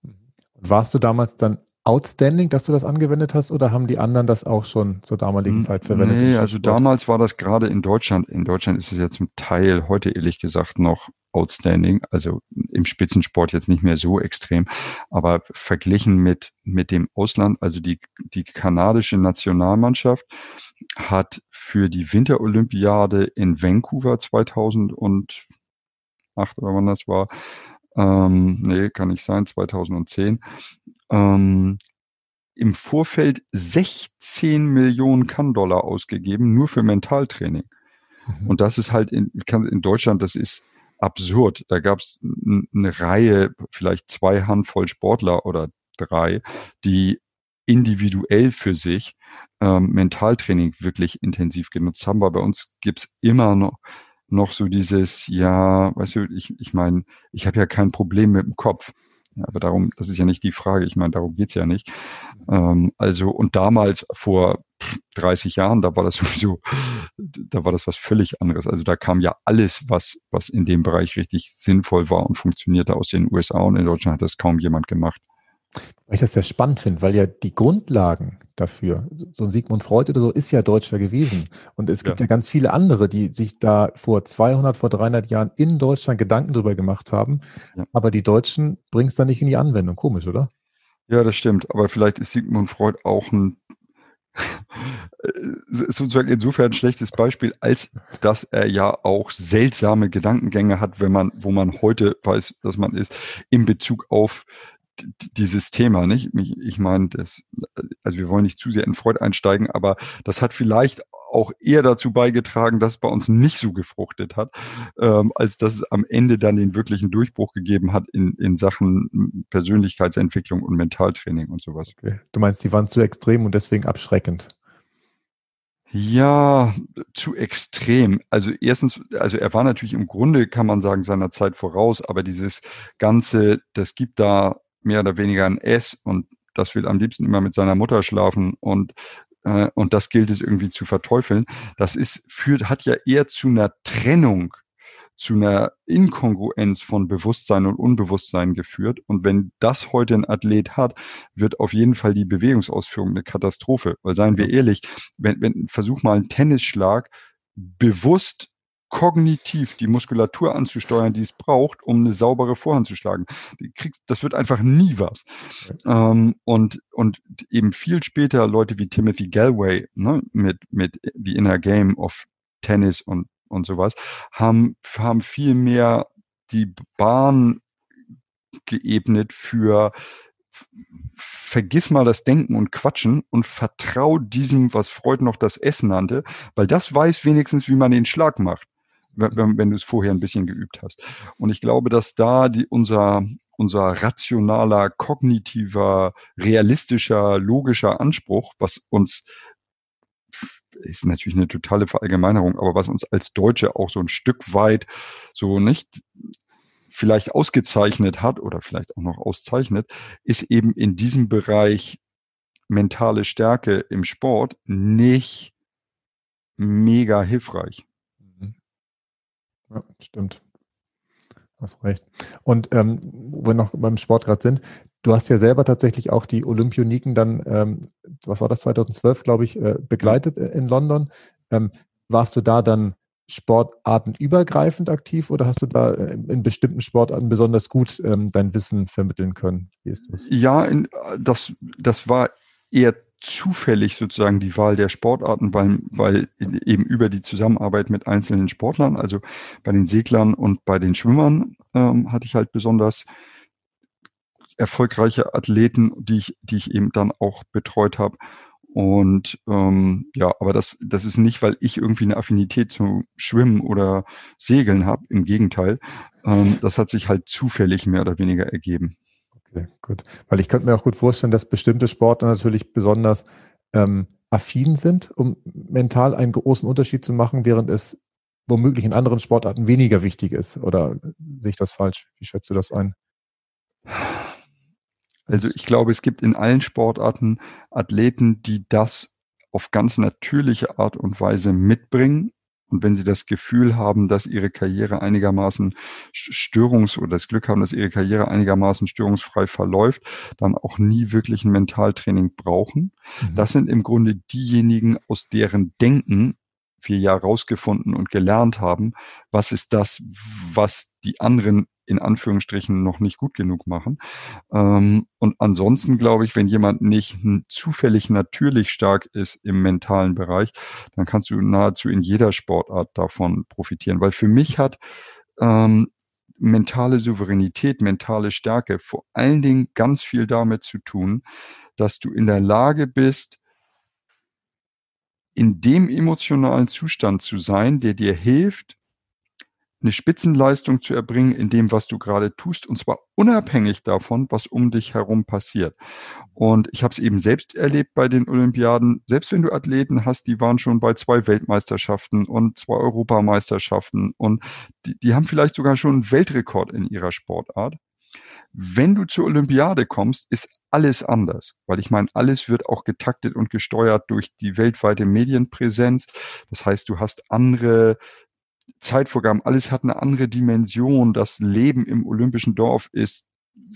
Warst du damals dann outstanding, dass du das angewendet hast oder haben die anderen das auch schon zur damaligen Zeit verwendet? Nee, also damals war das gerade in Deutschland. In Deutschland ist es ja zum Teil heute ehrlich gesagt noch outstanding. Also im Spitzensport jetzt nicht mehr so extrem, aber verglichen mit, mit dem Ausland, also die, die kanadische Nationalmannschaft hat für die Winterolympiade in Vancouver 2008 oder wann das war, ähm, nee, kann nicht sein, 2010, ähm, im Vorfeld 16 Millionen Kann-Dollar ausgegeben, nur für Mentaltraining. Mhm. Und das ist halt in, in Deutschland, das ist absurd. Da gab es eine Reihe, vielleicht zwei Handvoll Sportler oder drei, die individuell für sich ähm, Mentaltraining wirklich intensiv genutzt haben, weil bei uns gibt's immer noch noch so dieses, ja, weißt du, ich, ich meine, ich habe ja kein Problem mit dem Kopf. Aber darum, das ist ja nicht die Frage. Ich meine, darum geht's ja nicht. Ähm, also, und damals vor 30 Jahren, da war das sowieso, da war das was völlig anderes. Also da kam ja alles, was, was in dem Bereich richtig sinnvoll war und funktionierte aus den USA und in Deutschland hat das kaum jemand gemacht. Weil ich das sehr spannend finde, weil ja die Grundlagen dafür, so ein Sigmund Freud oder so, ist ja Deutscher gewesen. Und es gibt ja. ja ganz viele andere, die sich da vor 200, vor 300 Jahren in Deutschland Gedanken drüber gemacht haben. Ja. Aber die Deutschen bringen es dann nicht in die Anwendung. Komisch, oder? Ja, das stimmt. Aber vielleicht ist Sigmund Freud auch ein sozusagen insofern ein schlechtes Beispiel, als dass er ja auch seltsame Gedankengänge hat, wenn man, wo man heute weiß, dass man ist, in Bezug auf dieses Thema, nicht? Ich, ich meine, das, also wir wollen nicht zu sehr in Freud einsteigen, aber das hat vielleicht auch eher dazu beigetragen, dass es bei uns nicht so gefruchtet hat, ähm, als dass es am Ende dann den wirklichen Durchbruch gegeben hat in, in Sachen Persönlichkeitsentwicklung und Mentaltraining und sowas. Okay. Du meinst, die waren zu extrem und deswegen abschreckend? Ja, zu extrem. Also erstens, also er war natürlich im Grunde, kann man sagen, seiner Zeit voraus, aber dieses Ganze, das gibt da mehr oder weniger ein S und das will am liebsten immer mit seiner Mutter schlafen und äh, und das gilt es irgendwie zu verteufeln. Das ist führt hat ja eher zu einer Trennung zu einer Inkongruenz von Bewusstsein und Unbewusstsein geführt. Und wenn das heute ein Athlet hat, wird auf jeden Fall die Bewegungsausführung eine Katastrophe. Weil seien wir ehrlich, wenn, wenn versuch mal einen Tennisschlag bewusst kognitiv die Muskulatur anzusteuern, die es braucht, um eine saubere Vorhand zu schlagen. Das wird einfach nie was. Ähm, und, und eben viel später Leute wie Timothy Galway ne, mit, mit The Inner Game of Tennis und, und sowas haben, haben viel mehr die Bahn geebnet für vergiss mal das Denken und Quatschen und vertrau diesem, was Freud noch das Essen nannte, weil das weiß wenigstens, wie man den Schlag macht wenn, wenn du es vorher ein bisschen geübt hast. Und ich glaube, dass da die, unser, unser rationaler, kognitiver, realistischer, logischer Anspruch, was uns ist natürlich eine totale Verallgemeinerung, aber was uns als Deutsche auch so ein Stück weit so nicht vielleicht ausgezeichnet hat oder vielleicht auch noch auszeichnet, ist eben in diesem Bereich mentale Stärke im Sport nicht mega hilfreich. Ja, stimmt. Hast recht. Und ähm, wo wir noch beim Sport gerade sind, du hast ja selber tatsächlich auch die Olympioniken dann, ähm, was war das, 2012, glaube ich, äh, begleitet äh, in London. Ähm, warst du da dann sportartenübergreifend aktiv oder hast du da äh, in bestimmten Sportarten besonders gut ähm, dein Wissen vermitteln können? Wie ist das? Ja, in, das, das war eher zufällig sozusagen die Wahl der Sportarten, weil, weil eben über die Zusammenarbeit mit einzelnen Sportlern, also bei den Seglern und bei den Schwimmern, ähm, hatte ich halt besonders erfolgreiche Athleten, die ich, die ich eben dann auch betreut habe. Und ähm, ja, aber das, das ist nicht, weil ich irgendwie eine Affinität zu Schwimmen oder Segeln habe. Im Gegenteil, ähm, das hat sich halt zufällig mehr oder weniger ergeben. Okay, gut. Weil ich könnte mir auch gut vorstellen, dass bestimmte Sportler natürlich besonders ähm, affin sind, um mental einen großen Unterschied zu machen, während es womöglich in anderen Sportarten weniger wichtig ist. Oder sehe ich das falsch? Wie schätzt du das ein? Also ich glaube, es gibt in allen Sportarten Athleten, die das auf ganz natürliche Art und Weise mitbringen und wenn Sie das Gefühl haben, dass Ihre Karriere einigermaßen störungs- oder das Glück haben, dass Ihre Karriere einigermaßen störungsfrei verläuft, dann auch nie wirklich ein Mentaltraining brauchen. Mhm. Das sind im Grunde diejenigen, aus deren Denken wir ja rausgefunden und gelernt haben, was ist das, was die anderen in Anführungsstrichen noch nicht gut genug machen. Ähm, und ansonsten glaube ich, wenn jemand nicht zufällig natürlich stark ist im mentalen Bereich, dann kannst du nahezu in jeder Sportart davon profitieren. Weil für mich hat ähm, mentale Souveränität, mentale Stärke vor allen Dingen ganz viel damit zu tun, dass du in der Lage bist, in dem emotionalen Zustand zu sein, der dir hilft, eine Spitzenleistung zu erbringen in dem, was du gerade tust, und zwar unabhängig davon, was um dich herum passiert. Und ich habe es eben selbst erlebt bei den Olympiaden. Selbst wenn du Athleten hast, die waren schon bei zwei Weltmeisterschaften und zwei Europameisterschaften und die, die haben vielleicht sogar schon einen Weltrekord in ihrer Sportart. Wenn du zur Olympiade kommst, ist alles anders, weil ich meine, alles wird auch getaktet und gesteuert durch die weltweite Medienpräsenz. Das heißt, du hast andere Zeitvorgaben, alles hat eine andere Dimension. Das Leben im olympischen Dorf ist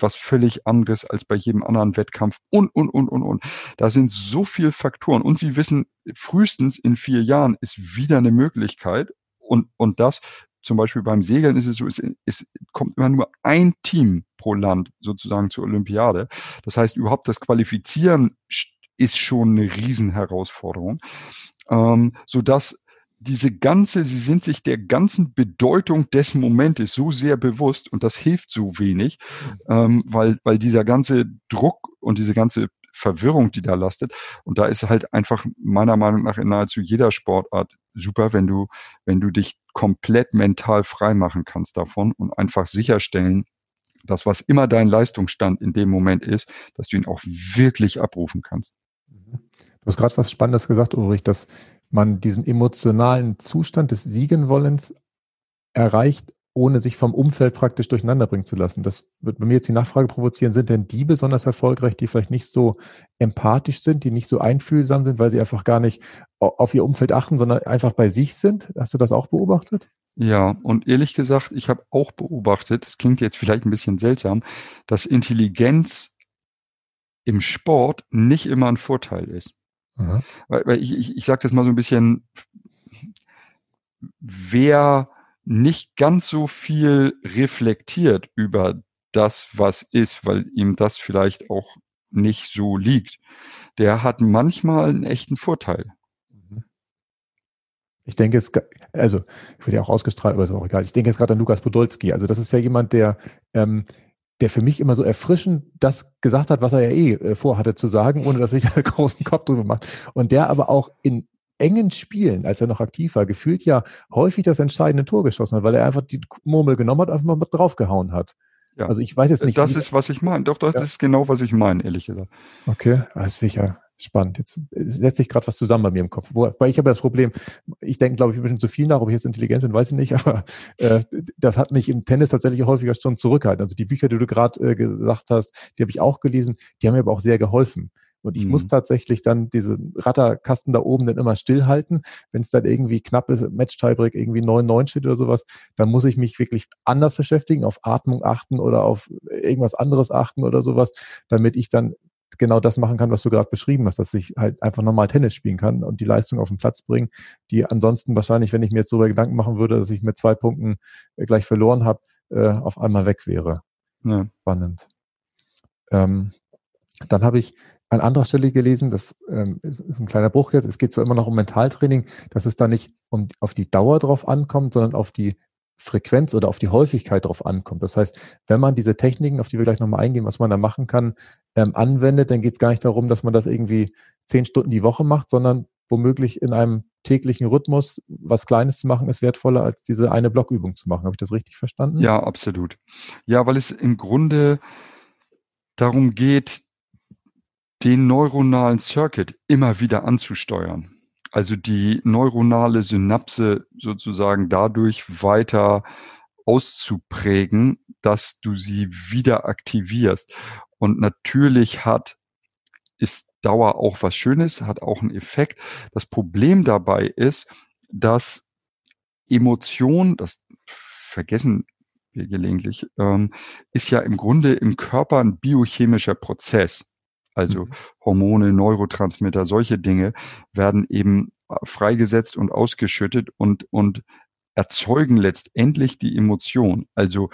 was völlig anderes als bei jedem anderen Wettkampf und, und, und, und, und. Da sind so viele Faktoren und sie wissen, frühestens in vier Jahren ist wieder eine Möglichkeit und, und das zum Beispiel beim Segeln ist es so, es, es kommt immer nur ein Team pro Land sozusagen zur Olympiade. Das heißt, überhaupt das Qualifizieren ist schon eine Riesenherausforderung, ähm, so dass diese ganze, sie sind sich der ganzen Bedeutung des Momentes so sehr bewusst und das hilft so wenig, ähm, weil, weil dieser ganze Druck und diese ganze Verwirrung, die da lastet. Und da ist halt einfach meiner Meinung nach in nahezu jeder Sportart super, wenn du, wenn du dich komplett mental frei machen kannst davon und einfach sicherstellen, dass was immer dein Leistungsstand in dem Moment ist, dass du ihn auch wirklich abrufen kannst. Du hast gerade was Spannendes gesagt, Ulrich, dass man diesen emotionalen Zustand des Siegenwollens erreicht, ohne sich vom Umfeld praktisch durcheinander bringen zu lassen. Das wird bei mir jetzt die Nachfrage provozieren, sind denn die besonders erfolgreich, die vielleicht nicht so empathisch sind, die nicht so einfühlsam sind, weil sie einfach gar nicht auf ihr Umfeld achten, sondern einfach bei sich sind? Hast du das auch beobachtet? Ja, und ehrlich gesagt, ich habe auch beobachtet, das klingt jetzt vielleicht ein bisschen seltsam, dass Intelligenz im Sport nicht immer ein Vorteil ist. Mhm. Weil, weil ich, ich, ich sage das mal so ein bisschen, wer nicht ganz so viel reflektiert über das, was ist, weil ihm das vielleicht auch nicht so liegt, der hat manchmal einen echten Vorteil. Mhm. Ich denke es, also ich würde ja auch ausgestrahlt, aber ist auch egal. Ich denke jetzt gerade an Lukas Podolski. Also das ist ja jemand, der, ähm, der für mich immer so erfrischend das gesagt hat, was er ja eh äh, vorhatte zu sagen, ohne dass sich da einen großen Kopf drüber macht. Und der aber auch in engen Spielen, als er noch aktiv war, gefühlt ja häufig das entscheidende Tor geschossen hat, weil er einfach die Murmel genommen hat, einfach mal draufgehauen hat. Ja. Also ich weiß jetzt nicht. Das ist, was ich meine. Doch, das ja. ist genau, was ich meine, ehrlich gesagt. Okay, das ist ja spannend. Jetzt setzt sich gerade was zusammen bei mir im Kopf. Weil ich habe das Problem, ich denke, glaube ich, ein bisschen zu viel nach, ob ich jetzt intelligent bin, weiß ich nicht, aber äh, das hat mich im Tennis tatsächlich häufiger schon zurückgehalten. Also die Bücher, die du gerade äh, gesagt hast, die habe ich auch gelesen, die haben mir aber auch sehr geholfen. Und ich mhm. muss tatsächlich dann diese Ratterkasten da oben dann immer stillhalten. Wenn es dann irgendwie knapp ist, Match-Tiebreak irgendwie 9-9 steht oder sowas, dann muss ich mich wirklich anders beschäftigen, auf Atmung achten oder auf irgendwas anderes achten oder sowas, damit ich dann genau das machen kann, was du gerade beschrieben hast, dass ich halt einfach normal Tennis spielen kann und die Leistung auf den Platz bringen, die ansonsten wahrscheinlich, wenn ich mir jetzt darüber Gedanken machen würde, dass ich mit zwei Punkten äh, gleich verloren habe, äh, auf einmal weg wäre. Ja. Spannend. Ähm, dann habe ich an anderer Stelle gelesen, das ähm, ist, ist ein kleiner Bruch jetzt, es geht zwar immer noch um Mentaltraining, dass es da nicht um, auf die Dauer drauf ankommt, sondern auf die Frequenz oder auf die Häufigkeit drauf ankommt. Das heißt, wenn man diese Techniken, auf die wir gleich nochmal eingehen, was man da machen kann, ähm, anwendet, dann geht es gar nicht darum, dass man das irgendwie zehn Stunden die Woche macht, sondern womöglich in einem täglichen Rhythmus was Kleines zu machen, ist wertvoller, als diese eine Blockübung zu machen. Habe ich das richtig verstanden? Ja, absolut. Ja, weil es im Grunde darum geht, den neuronalen Circuit immer wieder anzusteuern. Also die neuronale Synapse sozusagen dadurch weiter auszuprägen, dass du sie wieder aktivierst. Und natürlich hat, ist Dauer auch was Schönes, hat auch einen Effekt. Das Problem dabei ist, dass Emotion, das vergessen wir gelegentlich, ähm, ist ja im Grunde im Körper ein biochemischer Prozess. Also mhm. Hormone, Neurotransmitter, solche Dinge werden eben äh, freigesetzt und ausgeschüttet und, und erzeugen letztendlich die Emotion. Also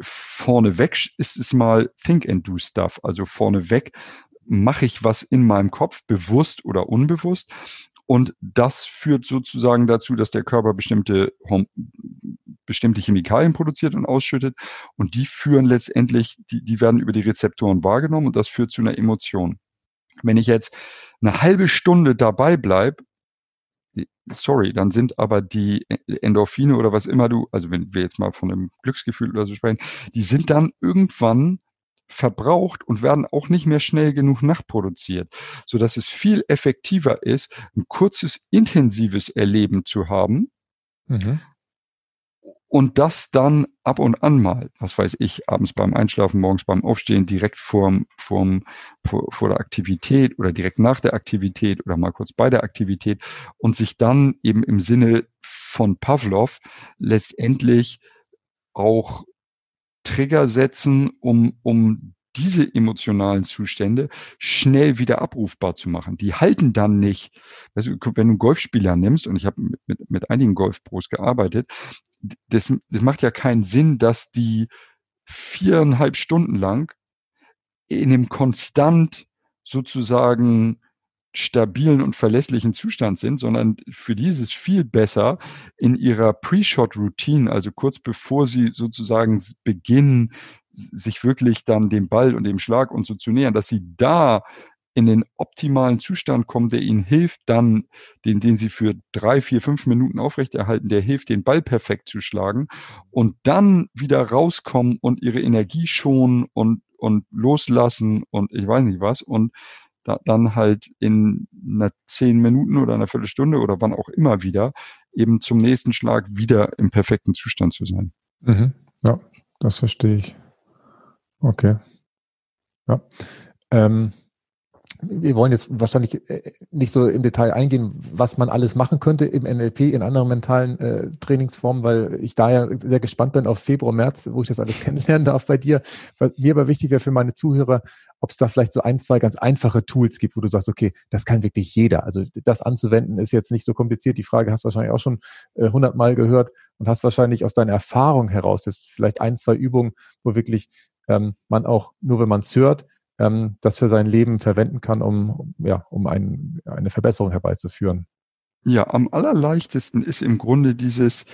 vorneweg ist es mal Think and Do Stuff. Also vorneweg mache ich was in meinem Kopf, bewusst oder unbewusst. Und das führt sozusagen dazu, dass der Körper bestimmte, bestimmte Chemikalien produziert und ausschüttet. Und die führen letztendlich, die, die werden über die Rezeptoren wahrgenommen und das führt zu einer Emotion. Wenn ich jetzt eine halbe Stunde dabei bleibe, sorry, dann sind aber die Endorphine oder was immer du, also wenn wir jetzt mal von einem Glücksgefühl oder so sprechen, die sind dann irgendwann verbraucht und werden auch nicht mehr schnell genug nachproduziert, so dass es viel effektiver ist, ein kurzes, intensives Erleben zu haben. Mhm. Und das dann ab und an mal, was weiß ich, abends beim Einschlafen, morgens beim Aufstehen, direkt vorm, vorm, vor, vor der Aktivität oder direkt nach der Aktivität oder mal kurz bei der Aktivität und sich dann eben im Sinne von Pavlov letztendlich auch Trigger setzen, um, um diese emotionalen Zustände schnell wieder abrufbar zu machen. Die halten dann nicht, du, wenn du einen Golfspieler nimmst, und ich habe mit, mit, mit einigen Golfpros gearbeitet, das, das macht ja keinen Sinn, dass die viereinhalb Stunden lang in einem konstant sozusagen stabilen und verlässlichen Zustand sind, sondern für die ist es viel besser in ihrer Pre-Shot-Routine, also kurz bevor sie sozusagen beginnen, sich wirklich dann dem Ball und dem Schlag und so zu nähern, dass sie da in den optimalen Zustand kommen, der ihnen hilft, dann, den, den sie für drei, vier, fünf Minuten aufrechterhalten, der hilft, den Ball perfekt zu schlagen und dann wieder rauskommen und ihre Energie schonen und, und loslassen und ich weiß nicht was und da, dann halt in einer zehn Minuten oder einer Viertelstunde oder wann auch immer wieder eben zum nächsten Schlag wieder im perfekten Zustand zu sein. Mhm. Ja, das verstehe ich. Okay. Ja. Ähm, wir wollen jetzt wahrscheinlich äh, nicht so im Detail eingehen, was man alles machen könnte im NLP, in anderen mentalen äh, Trainingsformen, weil ich da ja sehr gespannt bin auf Februar, März, wo ich das alles kennenlernen darf bei dir. Weil mir aber wichtig wäre für meine Zuhörer, ob es da vielleicht so ein, zwei ganz einfache Tools gibt, wo du sagst, okay, das kann wirklich jeder. Also das anzuwenden ist jetzt nicht so kompliziert. Die Frage hast du wahrscheinlich auch schon äh, hundertmal äh, gehört und hast wahrscheinlich aus deiner Erfahrung heraus jetzt vielleicht ein, zwei Übungen, wo wirklich ähm, man auch, nur wenn man es hört, ähm, das für sein Leben verwenden kann, um, ja, um ein, eine Verbesserung herbeizuführen. Ja, am allerleichtesten ist im Grunde dieses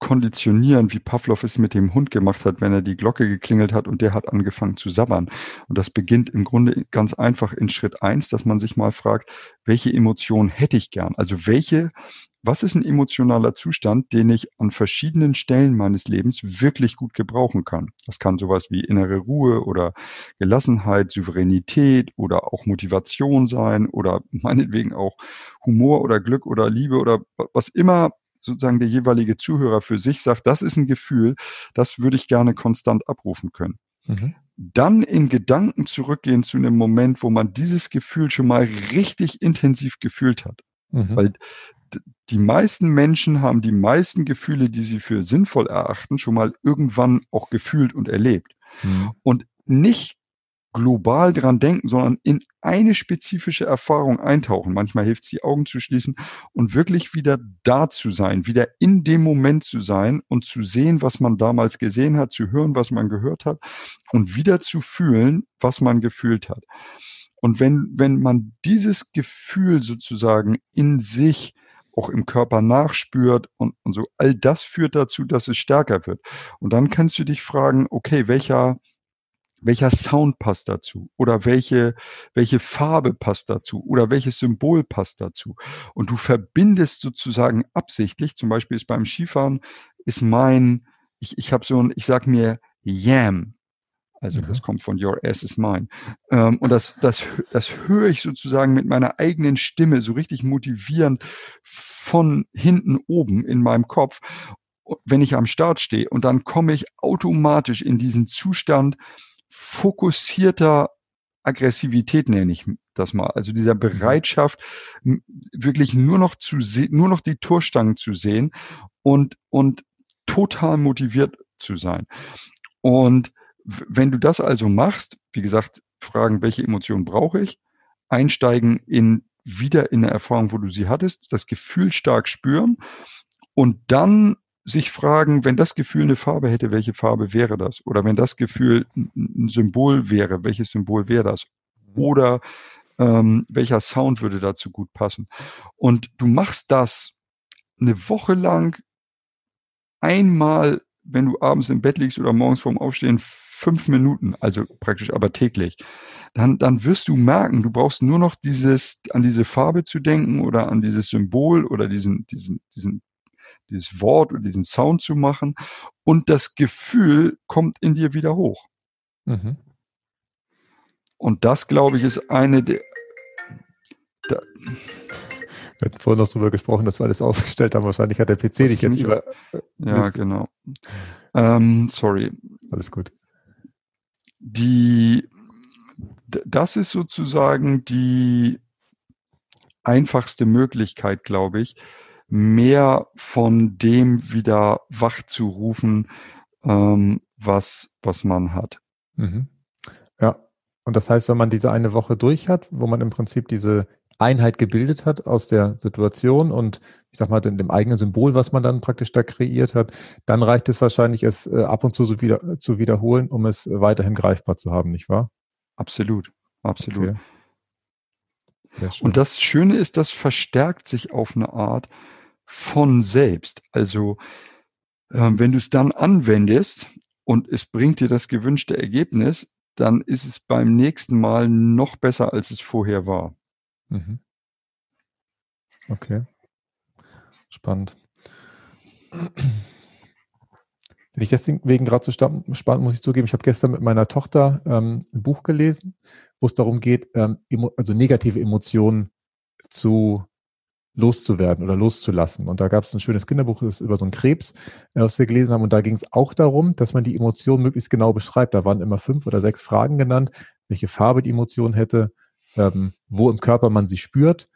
Konditionieren, wie Pavlov es mit dem Hund gemacht hat, wenn er die Glocke geklingelt hat und der hat angefangen zu sabbern. Und das beginnt im Grunde ganz einfach in Schritt eins, dass man sich mal fragt, welche Emotionen hätte ich gern? Also welche was ist ein emotionaler Zustand, den ich an verschiedenen Stellen meines Lebens wirklich gut gebrauchen kann? Das kann sowas wie innere Ruhe oder Gelassenheit, Souveränität oder auch Motivation sein oder meinetwegen auch Humor oder Glück oder Liebe oder was immer sozusagen der jeweilige Zuhörer für sich sagt, das ist ein Gefühl, das würde ich gerne konstant abrufen können. Mhm. Dann in Gedanken zurückgehen zu einem Moment, wo man dieses Gefühl schon mal richtig intensiv gefühlt hat. Mhm. Weil die meisten Menschen haben die meisten Gefühle, die sie für sinnvoll erachten, schon mal irgendwann auch gefühlt und erlebt. Mhm. Und nicht global dran denken, sondern in eine spezifische Erfahrung eintauchen. Manchmal hilft es, die Augen zu schließen und wirklich wieder da zu sein, wieder in dem Moment zu sein und zu sehen, was man damals gesehen hat, zu hören, was man gehört hat und wieder zu fühlen, was man gefühlt hat. Und wenn, wenn man dieses Gefühl sozusagen in sich auch im Körper nachspürt und, und so. All das führt dazu, dass es stärker wird. Und dann kannst du dich fragen, okay, welcher, welcher Sound passt dazu oder welche, welche Farbe passt dazu oder welches Symbol passt dazu. Und du verbindest sozusagen absichtlich, zum Beispiel ist beim Skifahren, ist mein, ich, ich habe so ein, ich sag mir Yam, also mhm. das kommt von Your Ass is Mine. Ähm, und das, das, das höre ich sozusagen mit meiner eigenen Stimme so richtig motivierend von hinten oben in meinem Kopf, wenn ich am Start stehe. Und dann komme ich automatisch in diesen Zustand fokussierter Aggressivität nenne ich das mal. Also dieser mhm. Bereitschaft, wirklich nur noch zu sehen, nur noch die Torstangen zu sehen und, und total motiviert zu sein. Und wenn du das also machst, wie gesagt, fragen, welche Emotionen brauche ich, einsteigen in wieder in eine Erfahrung, wo du sie hattest, das Gefühl stark spüren und dann sich fragen, wenn das Gefühl eine Farbe hätte, welche Farbe wäre das? Oder wenn das Gefühl ein Symbol wäre, welches Symbol wäre das? Oder ähm, welcher Sound würde dazu gut passen? Und du machst das eine Woche lang einmal, wenn du abends im Bett liegst oder morgens vorm Aufstehen fünf Minuten, also praktisch aber täglich, dann, dann wirst du merken, du brauchst nur noch dieses, an diese Farbe zu denken oder an dieses Symbol oder diesen, diesen, diesen, dieses Wort oder diesen Sound zu machen und das Gefühl kommt in dir wieder hoch. Mhm. Und das, glaube ich, ist eine der. Da, wir hatten vorhin noch darüber gesprochen, dass wir alles ausgestellt haben. Wahrscheinlich hat der PC dich jetzt über. Ja, genau. Ähm, sorry. Alles gut die, das ist sozusagen die einfachste Möglichkeit, glaube ich, mehr von dem wieder wach zu rufen, ähm, was, was man hat. Mhm. Ja, und das heißt, wenn man diese eine Woche durch hat, wo man im Prinzip diese Einheit gebildet hat aus der Situation und ich sag mal dem, dem eigenen Symbol, was man dann praktisch da kreiert hat, dann reicht es wahrscheinlich, es äh, ab und zu so wieder zu wiederholen, um es weiterhin greifbar zu haben, nicht wahr? Absolut, absolut. Okay. Und das Schöne ist, das verstärkt sich auf eine Art von selbst. Also äh, wenn du es dann anwendest und es bringt dir das gewünschte Ergebnis, dann ist es beim nächsten Mal noch besser, als es vorher war. Mhm. Okay. Spannend. Wenn ich deswegen gerade so spannend, muss ich zugeben, ich habe gestern mit meiner Tochter ähm, ein Buch gelesen, wo es darum geht, ähm, also negative Emotionen zu loszuwerden oder loszulassen. Und da gab es ein schönes Kinderbuch, das ist über so einen Krebs, äh, was wir gelesen haben. Und da ging es auch darum, dass man die Emotionen möglichst genau beschreibt. Da waren immer fünf oder sechs Fragen genannt, welche Farbe die Emotion hätte, ähm, wo im Körper man sie spürt,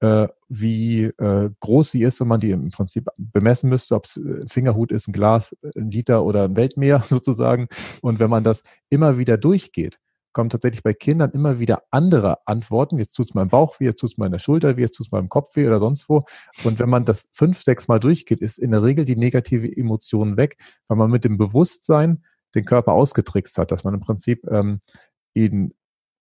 äh, wie äh, groß sie ist, wenn man die im Prinzip bemessen müsste, ob es ein Fingerhut ist, ein Glas, ein Liter oder ein Weltmeer sozusagen. Und wenn man das immer wieder durchgeht, kommen tatsächlich bei Kindern immer wieder andere Antworten. Jetzt tut es im Bauch weh, jetzt tut es mal in der Schulter weh, jetzt tut es im Kopf weh oder sonst wo. Und wenn man das fünf, sechs Mal durchgeht, ist in der Regel die negative Emotion weg, weil man mit dem Bewusstsein den Körper ausgetrickst hat, dass man im Prinzip ähm, ihn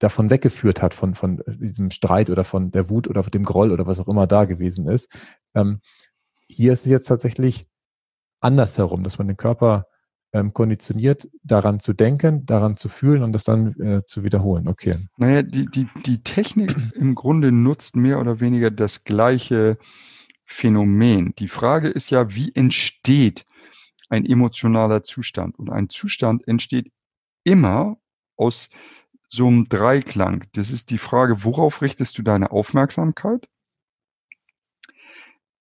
davon weggeführt hat, von, von diesem Streit oder von der Wut oder von dem Groll oder was auch immer da gewesen ist. Ähm, hier ist es jetzt tatsächlich andersherum, dass man den Körper ähm, konditioniert, daran zu denken, daran zu fühlen und das dann äh, zu wiederholen. Okay. Naja, die, die, die Technik im Grunde nutzt mehr oder weniger das gleiche Phänomen. Die Frage ist ja, wie entsteht ein emotionaler Zustand? Und ein Zustand entsteht immer aus so einem Dreiklang. Das ist die Frage, worauf richtest du deine Aufmerksamkeit?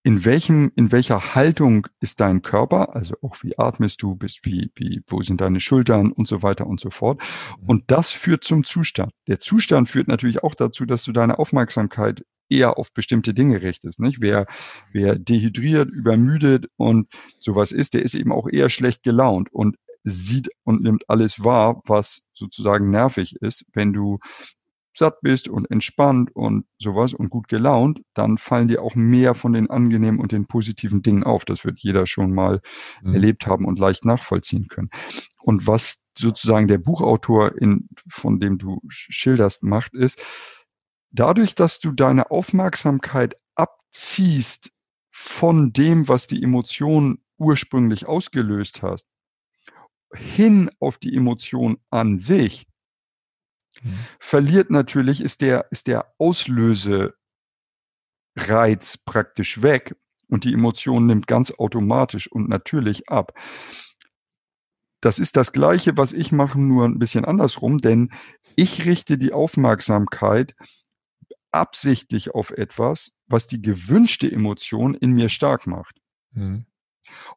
in welchem, in welcher Haltung ist dein Körper, also auch wie atmest du, bist wie, wie, wo sind deine Schultern und so weiter und so fort. Mhm. Und das führt zum Zustand. Der Zustand führt natürlich auch dazu, dass du deine Aufmerksamkeit eher auf bestimmte Dinge richtest, nicht? Wer, wer dehydriert, übermüdet und sowas ist, der ist eben auch eher schlecht gelaunt und sieht und nimmt alles wahr, was sozusagen nervig ist. Wenn du satt bist und entspannt und sowas und gut gelaunt, dann fallen dir auch mehr von den angenehmen und den positiven Dingen auf. Das wird jeder schon mal mhm. erlebt haben und leicht nachvollziehen können. Und was sozusagen der Buchautor, in, von dem du schilderst, macht, ist, dadurch, dass du deine Aufmerksamkeit abziehst von dem, was die Emotion ursprünglich ausgelöst hast, hin auf die Emotion an sich, Mhm. Verliert natürlich, ist der, ist der Auslösereiz praktisch weg und die Emotion nimmt ganz automatisch und natürlich ab. Das ist das Gleiche, was ich mache, nur ein bisschen andersrum, denn ich richte die Aufmerksamkeit absichtlich auf etwas, was die gewünschte Emotion in mir stark macht. Mhm.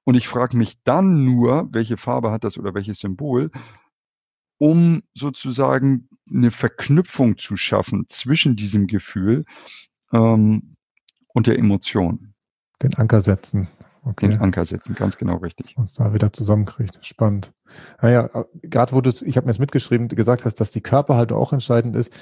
Und ich frage mich dann nur, welche Farbe hat das oder welches Symbol, um sozusagen eine Verknüpfung zu schaffen zwischen diesem Gefühl ähm, und der Emotion. Den Anker setzen. Okay. Den Anker setzen, ganz genau richtig. Was da wieder zusammenkriegt. Spannend. Naja, gerade wo du ich habe mir das mitgeschrieben, gesagt hast, dass die Körperhaltung auch entscheidend ist.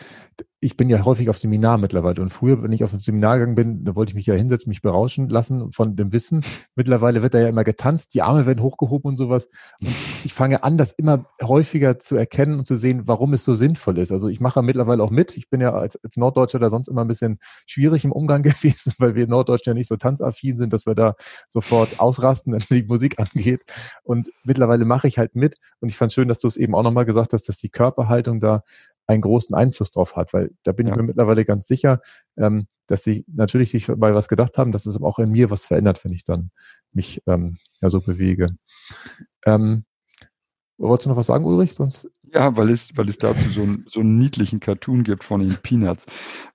Ich bin ja häufig auf Seminar mittlerweile und früher, wenn ich auf ein Seminar gegangen bin, da wollte ich mich ja hinsetzen, mich berauschen lassen von dem Wissen. Mittlerweile wird da ja immer getanzt, die Arme werden hochgehoben und sowas. Und ich fange an, das immer häufiger zu erkennen und zu sehen, warum es so sinnvoll ist. Also ich mache mittlerweile auch mit. Ich bin ja als, als Norddeutscher da sonst immer ein bisschen schwierig im Umgang gewesen, weil wir Norddeutschen ja nicht so tanzaffin sind, dass wir da sofort ausrasten, wenn die Musik angeht. Und mittlerweile mache ich halt mit. Und ich fand schön, dass du es eben auch nochmal gesagt hast, dass die Körperhaltung da einen großen Einfluss drauf hat, weil da bin ja. ich mir mittlerweile ganz sicher, ähm, dass sie natürlich sich bei was gedacht haben, dass es auch in mir was verändert, wenn ich dann mich ähm, ja so bewege. Ähm, wolltest du noch was sagen, Ulrich? Sonst ja, weil es, weil es dazu so, ein, so einen niedlichen Cartoon gibt von den Peanuts,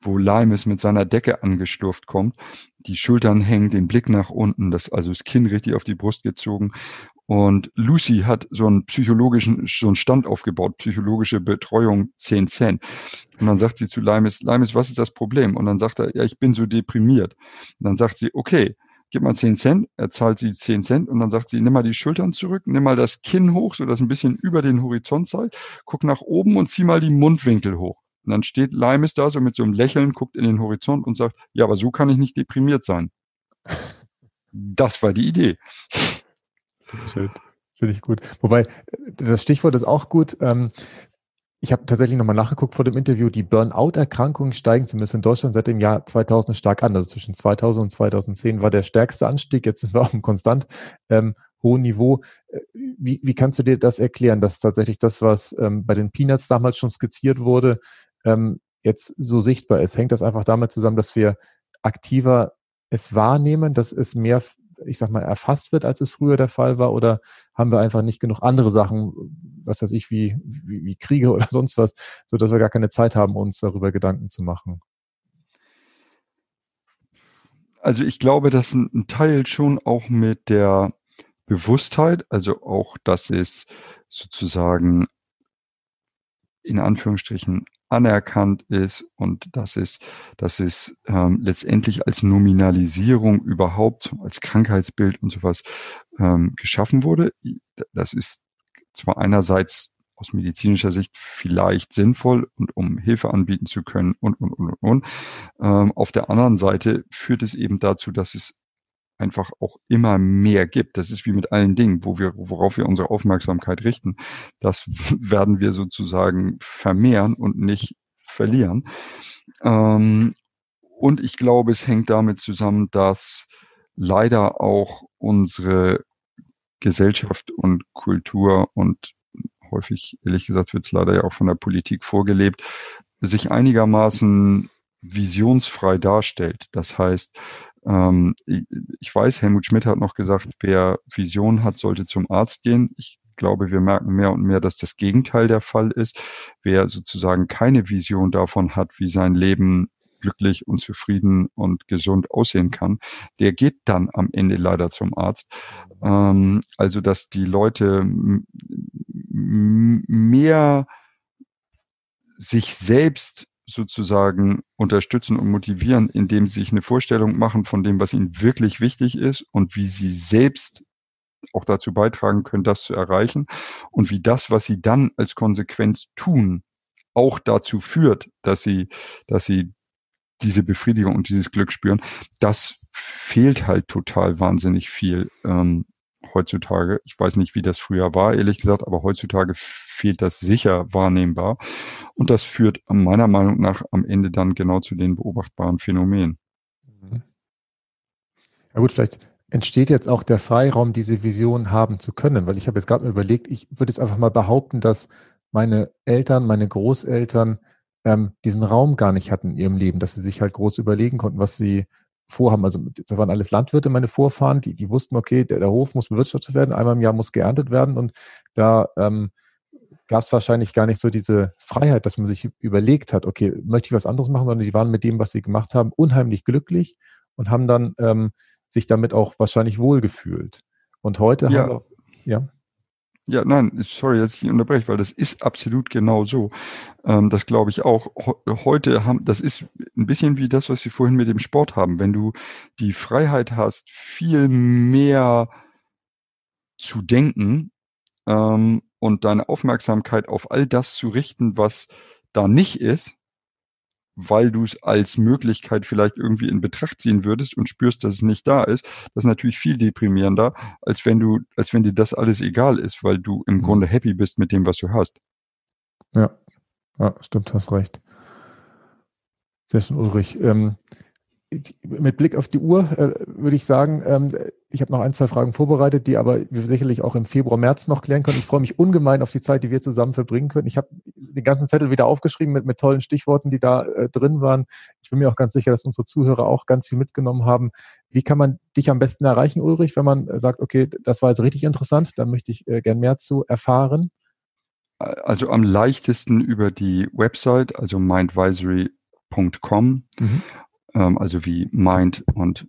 wo Limes mit seiner Decke angeschlurft kommt, die Schultern hängen, den Blick nach unten, das, also das Kinn richtig auf die Brust gezogen und Lucy hat so einen psychologischen, so einen Stand aufgebaut, psychologische Betreuung 10 Cent. Und dann sagt sie zu Limes, Limes, was ist das Problem? Und dann sagt er, ja, ich bin so deprimiert. Und dann sagt sie, okay, gib mal 10 Cent, er zahlt sie 10 Cent und dann sagt sie, nimm mal die Schultern zurück, nimm mal das Kinn hoch, so dass ein bisschen über den Horizont zeigt, guck nach oben und zieh mal die Mundwinkel hoch. Und dann steht Leimes da so mit so einem Lächeln, guckt in den Horizont und sagt, ja, aber so kann ich nicht deprimiert sein. Das war die Idee. Schön. Finde ich gut. Wobei, das Stichwort ist auch gut. Ähm, ich habe tatsächlich nochmal nachgeguckt vor dem Interview. Die Burnout-Erkrankungen steigen zumindest in Deutschland seit dem Jahr 2000 stark an. Also zwischen 2000 und 2010 war der stärkste Anstieg. Jetzt sind wir auf einem konstant ähm, hohen Niveau. Äh, wie, wie kannst du dir das erklären, dass tatsächlich das, was ähm, bei den Peanuts damals schon skizziert wurde, ähm, jetzt so sichtbar ist? Hängt das einfach damit zusammen, dass wir aktiver es wahrnehmen, dass es mehr ich sag mal, erfasst wird, als es früher der Fall war? Oder haben wir einfach nicht genug andere Sachen, was weiß ich, wie, wie, wie Kriege oder sonst was, so dass wir gar keine Zeit haben, uns darüber Gedanken zu machen? Also ich glaube, dass ein Teil schon auch mit der Bewusstheit, also auch, dass es sozusagen in Anführungsstrichen anerkannt ist und dass es, dass es ähm, letztendlich als Nominalisierung überhaupt, als Krankheitsbild und sowas ähm, geschaffen wurde. Das ist zwar einerseits aus medizinischer Sicht vielleicht sinnvoll und um Hilfe anbieten zu können und, und, und, und. Ähm, auf der anderen Seite führt es eben dazu, dass es einfach auch immer mehr gibt. Das ist wie mit allen Dingen, wo wir, worauf wir unsere Aufmerksamkeit richten. Das werden wir sozusagen vermehren und nicht verlieren. Ähm, und ich glaube, es hängt damit zusammen, dass leider auch unsere Gesellschaft und Kultur und häufig, ehrlich gesagt, wird es leider ja auch von der Politik vorgelebt, sich einigermaßen visionsfrei darstellt. Das heißt, ähm, ich weiß, Helmut Schmidt hat noch gesagt, wer Vision hat, sollte zum Arzt gehen. Ich glaube, wir merken mehr und mehr, dass das Gegenteil der Fall ist. Wer sozusagen keine Vision davon hat, wie sein Leben glücklich und zufrieden und gesund aussehen kann, der geht dann am Ende leider zum Arzt. Ähm, also, dass die Leute mehr sich selbst sozusagen unterstützen und motivieren, indem sie sich eine Vorstellung machen von dem, was ihnen wirklich wichtig ist und wie sie selbst auch dazu beitragen können, das zu erreichen und wie das, was sie dann als Konsequenz tun, auch dazu führt, dass sie, dass sie diese Befriedigung und dieses Glück spüren, das fehlt halt total wahnsinnig viel. Ähm, heutzutage. Ich weiß nicht, wie das früher war, ehrlich gesagt, aber heutzutage fehlt das sicher wahrnehmbar. Und das führt meiner Meinung nach am Ende dann genau zu den beobachtbaren Phänomenen. Mhm. Ja gut, vielleicht entsteht jetzt auch der Freiraum, diese Vision haben zu können, weil ich habe jetzt gerade mal überlegt, ich würde jetzt einfach mal behaupten, dass meine Eltern, meine Großeltern ähm, diesen Raum gar nicht hatten in ihrem Leben, dass sie sich halt groß überlegen konnten, was sie vorhaben. Also das waren alles Landwirte, meine Vorfahren, die, die wussten, okay, der, der Hof muss bewirtschaftet werden, einmal im Jahr muss geerntet werden und da ähm, gab es wahrscheinlich gar nicht so diese Freiheit, dass man sich überlegt hat, okay, möchte ich was anderes machen, sondern die waren mit dem, was sie gemacht haben, unheimlich glücklich und haben dann ähm, sich damit auch wahrscheinlich wohlgefühlt. Und heute ja. haben wir, ja. Ja, nein, sorry, dass ich unterbreche, weil das ist absolut genau so. Ähm, das glaube ich auch. Heute haben, das ist ein bisschen wie das, was wir vorhin mit dem Sport haben. Wenn du die Freiheit hast, viel mehr zu denken ähm, und deine Aufmerksamkeit auf all das zu richten, was da nicht ist, weil du es als Möglichkeit vielleicht irgendwie in Betracht ziehen würdest und spürst, dass es nicht da ist, das ist natürlich viel deprimierender, als wenn du, als wenn dir das alles egal ist, weil du im mhm. Grunde happy bist mit dem, was du hast. Ja, ja stimmt, hast recht. Sehr schön, Ulrich. Ähm, mit Blick auf die Uhr äh, würde ich sagen, ähm, ich habe noch ein, zwei Fragen vorbereitet, die aber wir sicherlich auch im Februar, März noch klären können. Ich freue mich ungemein auf die Zeit, die wir zusammen verbringen können. Ich habe den ganzen Zettel wieder aufgeschrieben mit, mit tollen Stichworten, die da äh, drin waren. Ich bin mir auch ganz sicher, dass unsere Zuhörer auch ganz viel mitgenommen haben. Wie kann man dich am besten erreichen, Ulrich, wenn man sagt, okay, das war jetzt richtig interessant, da möchte ich äh, gern mehr zu erfahren? Also am leichtesten über die Website, also mindvisory.com. Mhm ähm, also wie Mind und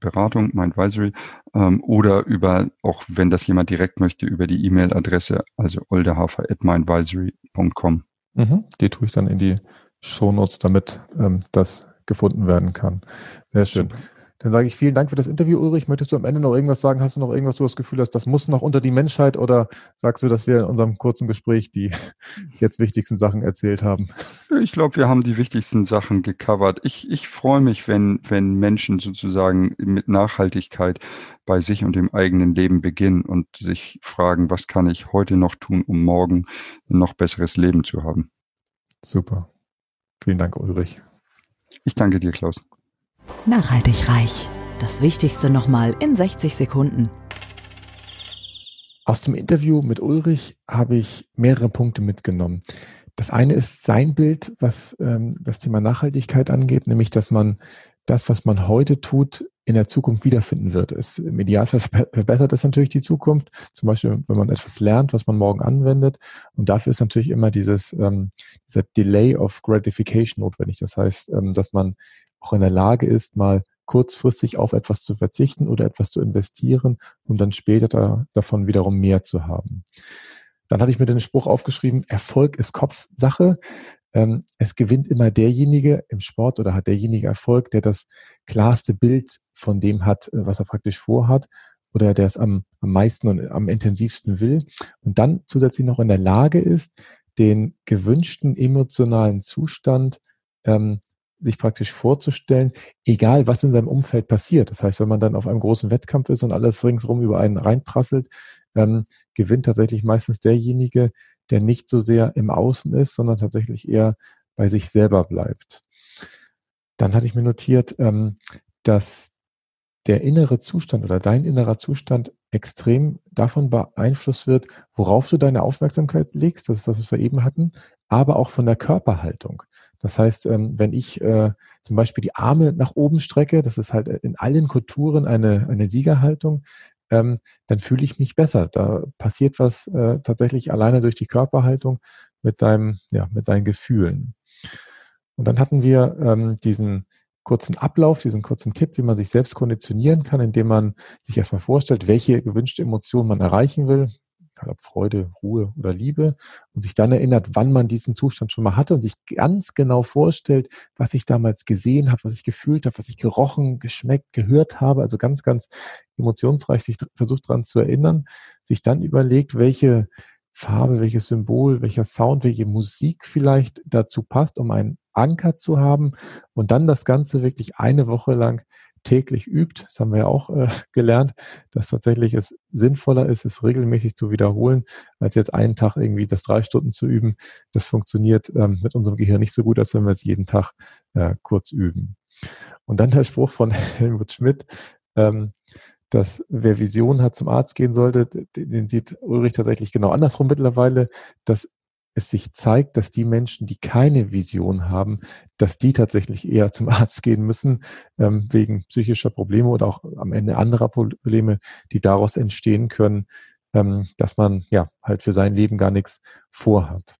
Beratung, Mindvisory, ähm, oder über, auch wenn das jemand direkt möchte, über die E-Mail-Adresse, also oldehafer.mindvisory.com. Mhm, die tue ich dann in die Shownotes, damit ähm, das gefunden werden kann. Sehr schön. Super. Dann sage ich vielen Dank für das Interview, Ulrich. Möchtest du am Ende noch irgendwas sagen? Hast du noch irgendwas, du das Gefühl hast, das muss noch unter die Menschheit oder sagst du, dass wir in unserem kurzen Gespräch die jetzt wichtigsten Sachen erzählt haben? Ich glaube, wir haben die wichtigsten Sachen gecovert. Ich, ich freue mich, wenn, wenn Menschen sozusagen mit Nachhaltigkeit bei sich und dem eigenen Leben beginnen und sich fragen, was kann ich heute noch tun, um morgen ein noch besseres Leben zu haben. Super. Vielen Dank, Ulrich. Ich danke dir, Klaus. Nachhaltig reich. Das Wichtigste nochmal in 60 Sekunden. Aus dem Interview mit Ulrich habe ich mehrere Punkte mitgenommen. Das eine ist sein Bild, was ähm, das Thema Nachhaltigkeit angeht, nämlich dass man das, was man heute tut, in der Zukunft wiederfinden wird. Es, Im Idealfall verbessert es natürlich die Zukunft. Zum Beispiel, wenn man etwas lernt, was man morgen anwendet. Und dafür ist natürlich immer dieses, ähm, dieser Delay of Gratification notwendig. Das heißt, ähm, dass man auch in der Lage ist, mal kurzfristig auf etwas zu verzichten oder etwas zu investieren, um dann später da, davon wiederum mehr zu haben. Dann hatte ich mir den Spruch aufgeschrieben, Erfolg ist Kopfsache. Ähm, es gewinnt immer derjenige im Sport oder hat derjenige Erfolg, der das klarste Bild von dem hat, äh, was er praktisch vorhat oder der es am, am meisten und am intensivsten will und dann zusätzlich noch in der Lage ist, den gewünschten emotionalen Zustand ähm, sich praktisch vorzustellen, egal was in seinem Umfeld passiert. Das heißt, wenn man dann auf einem großen Wettkampf ist und alles ringsrum über einen reinprasselt, ähm, gewinnt tatsächlich meistens derjenige, der nicht so sehr im Außen ist, sondern tatsächlich eher bei sich selber bleibt. Dann hatte ich mir notiert, ähm, dass der innere Zustand oder dein innerer Zustand extrem davon beeinflusst wird, worauf du deine Aufmerksamkeit legst, das ist das, was wir eben hatten, aber auch von der Körperhaltung. Das heißt, ähm, wenn ich äh, zum Beispiel die Arme nach oben strecke, das ist halt in allen Kulturen eine, eine Siegerhaltung, ähm, dann fühle ich mich besser. Da passiert was äh, tatsächlich alleine durch die Körperhaltung mit deinem, ja, mit deinen Gefühlen. Und dann hatten wir ähm, diesen kurzen Ablauf, diesen kurzen Tipp, wie man sich selbst konditionieren kann, indem man sich erstmal vorstellt, welche gewünschte Emotion man erreichen will ob Freude, Ruhe oder Liebe, und sich dann erinnert, wann man diesen Zustand schon mal hatte und sich ganz genau vorstellt, was ich damals gesehen habe, was ich gefühlt habe, was ich gerochen, geschmeckt, gehört habe, also ganz, ganz emotionsreich sich versucht daran zu erinnern, sich dann überlegt, welche Farbe, welches Symbol, welcher Sound, welche Musik vielleicht dazu passt, um einen Anker zu haben und dann das Ganze wirklich eine Woche lang täglich übt, das haben wir ja auch äh, gelernt, dass tatsächlich es sinnvoller ist, es regelmäßig zu wiederholen, als jetzt einen Tag irgendwie das drei Stunden zu üben. Das funktioniert ähm, mit unserem Gehirn nicht so gut, als wenn wir es jeden Tag äh, kurz üben. Und dann der Spruch von Helmut Schmidt, ähm, dass wer Visionen hat, zum Arzt gehen sollte, den sieht Ulrich tatsächlich genau andersrum mittlerweile, dass es sich zeigt, dass die Menschen, die keine Vision haben, dass die tatsächlich eher zum Arzt gehen müssen, ähm, wegen psychischer Probleme oder auch am Ende anderer Probleme, die daraus entstehen können, ähm, dass man ja halt für sein Leben gar nichts vorhat.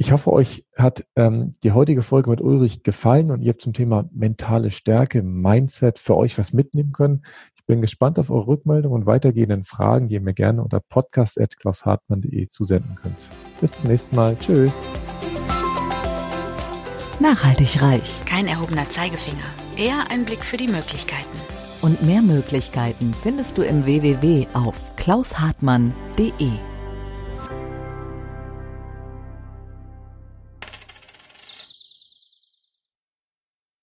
Ich hoffe, euch hat ähm, die heutige Folge mit Ulrich gefallen und ihr habt zum Thema mentale Stärke, Mindset für euch was mitnehmen können. Ich bin gespannt auf eure Rückmeldung und weitergehenden Fragen, die ihr mir gerne unter podcast.klaushartmann.de zusenden könnt. Bis zum nächsten Mal. Tschüss. Nachhaltig reich. Kein erhobener Zeigefinger, eher ein Blick für die Möglichkeiten. Und mehr Möglichkeiten findest du im www auf klaushartmann.de.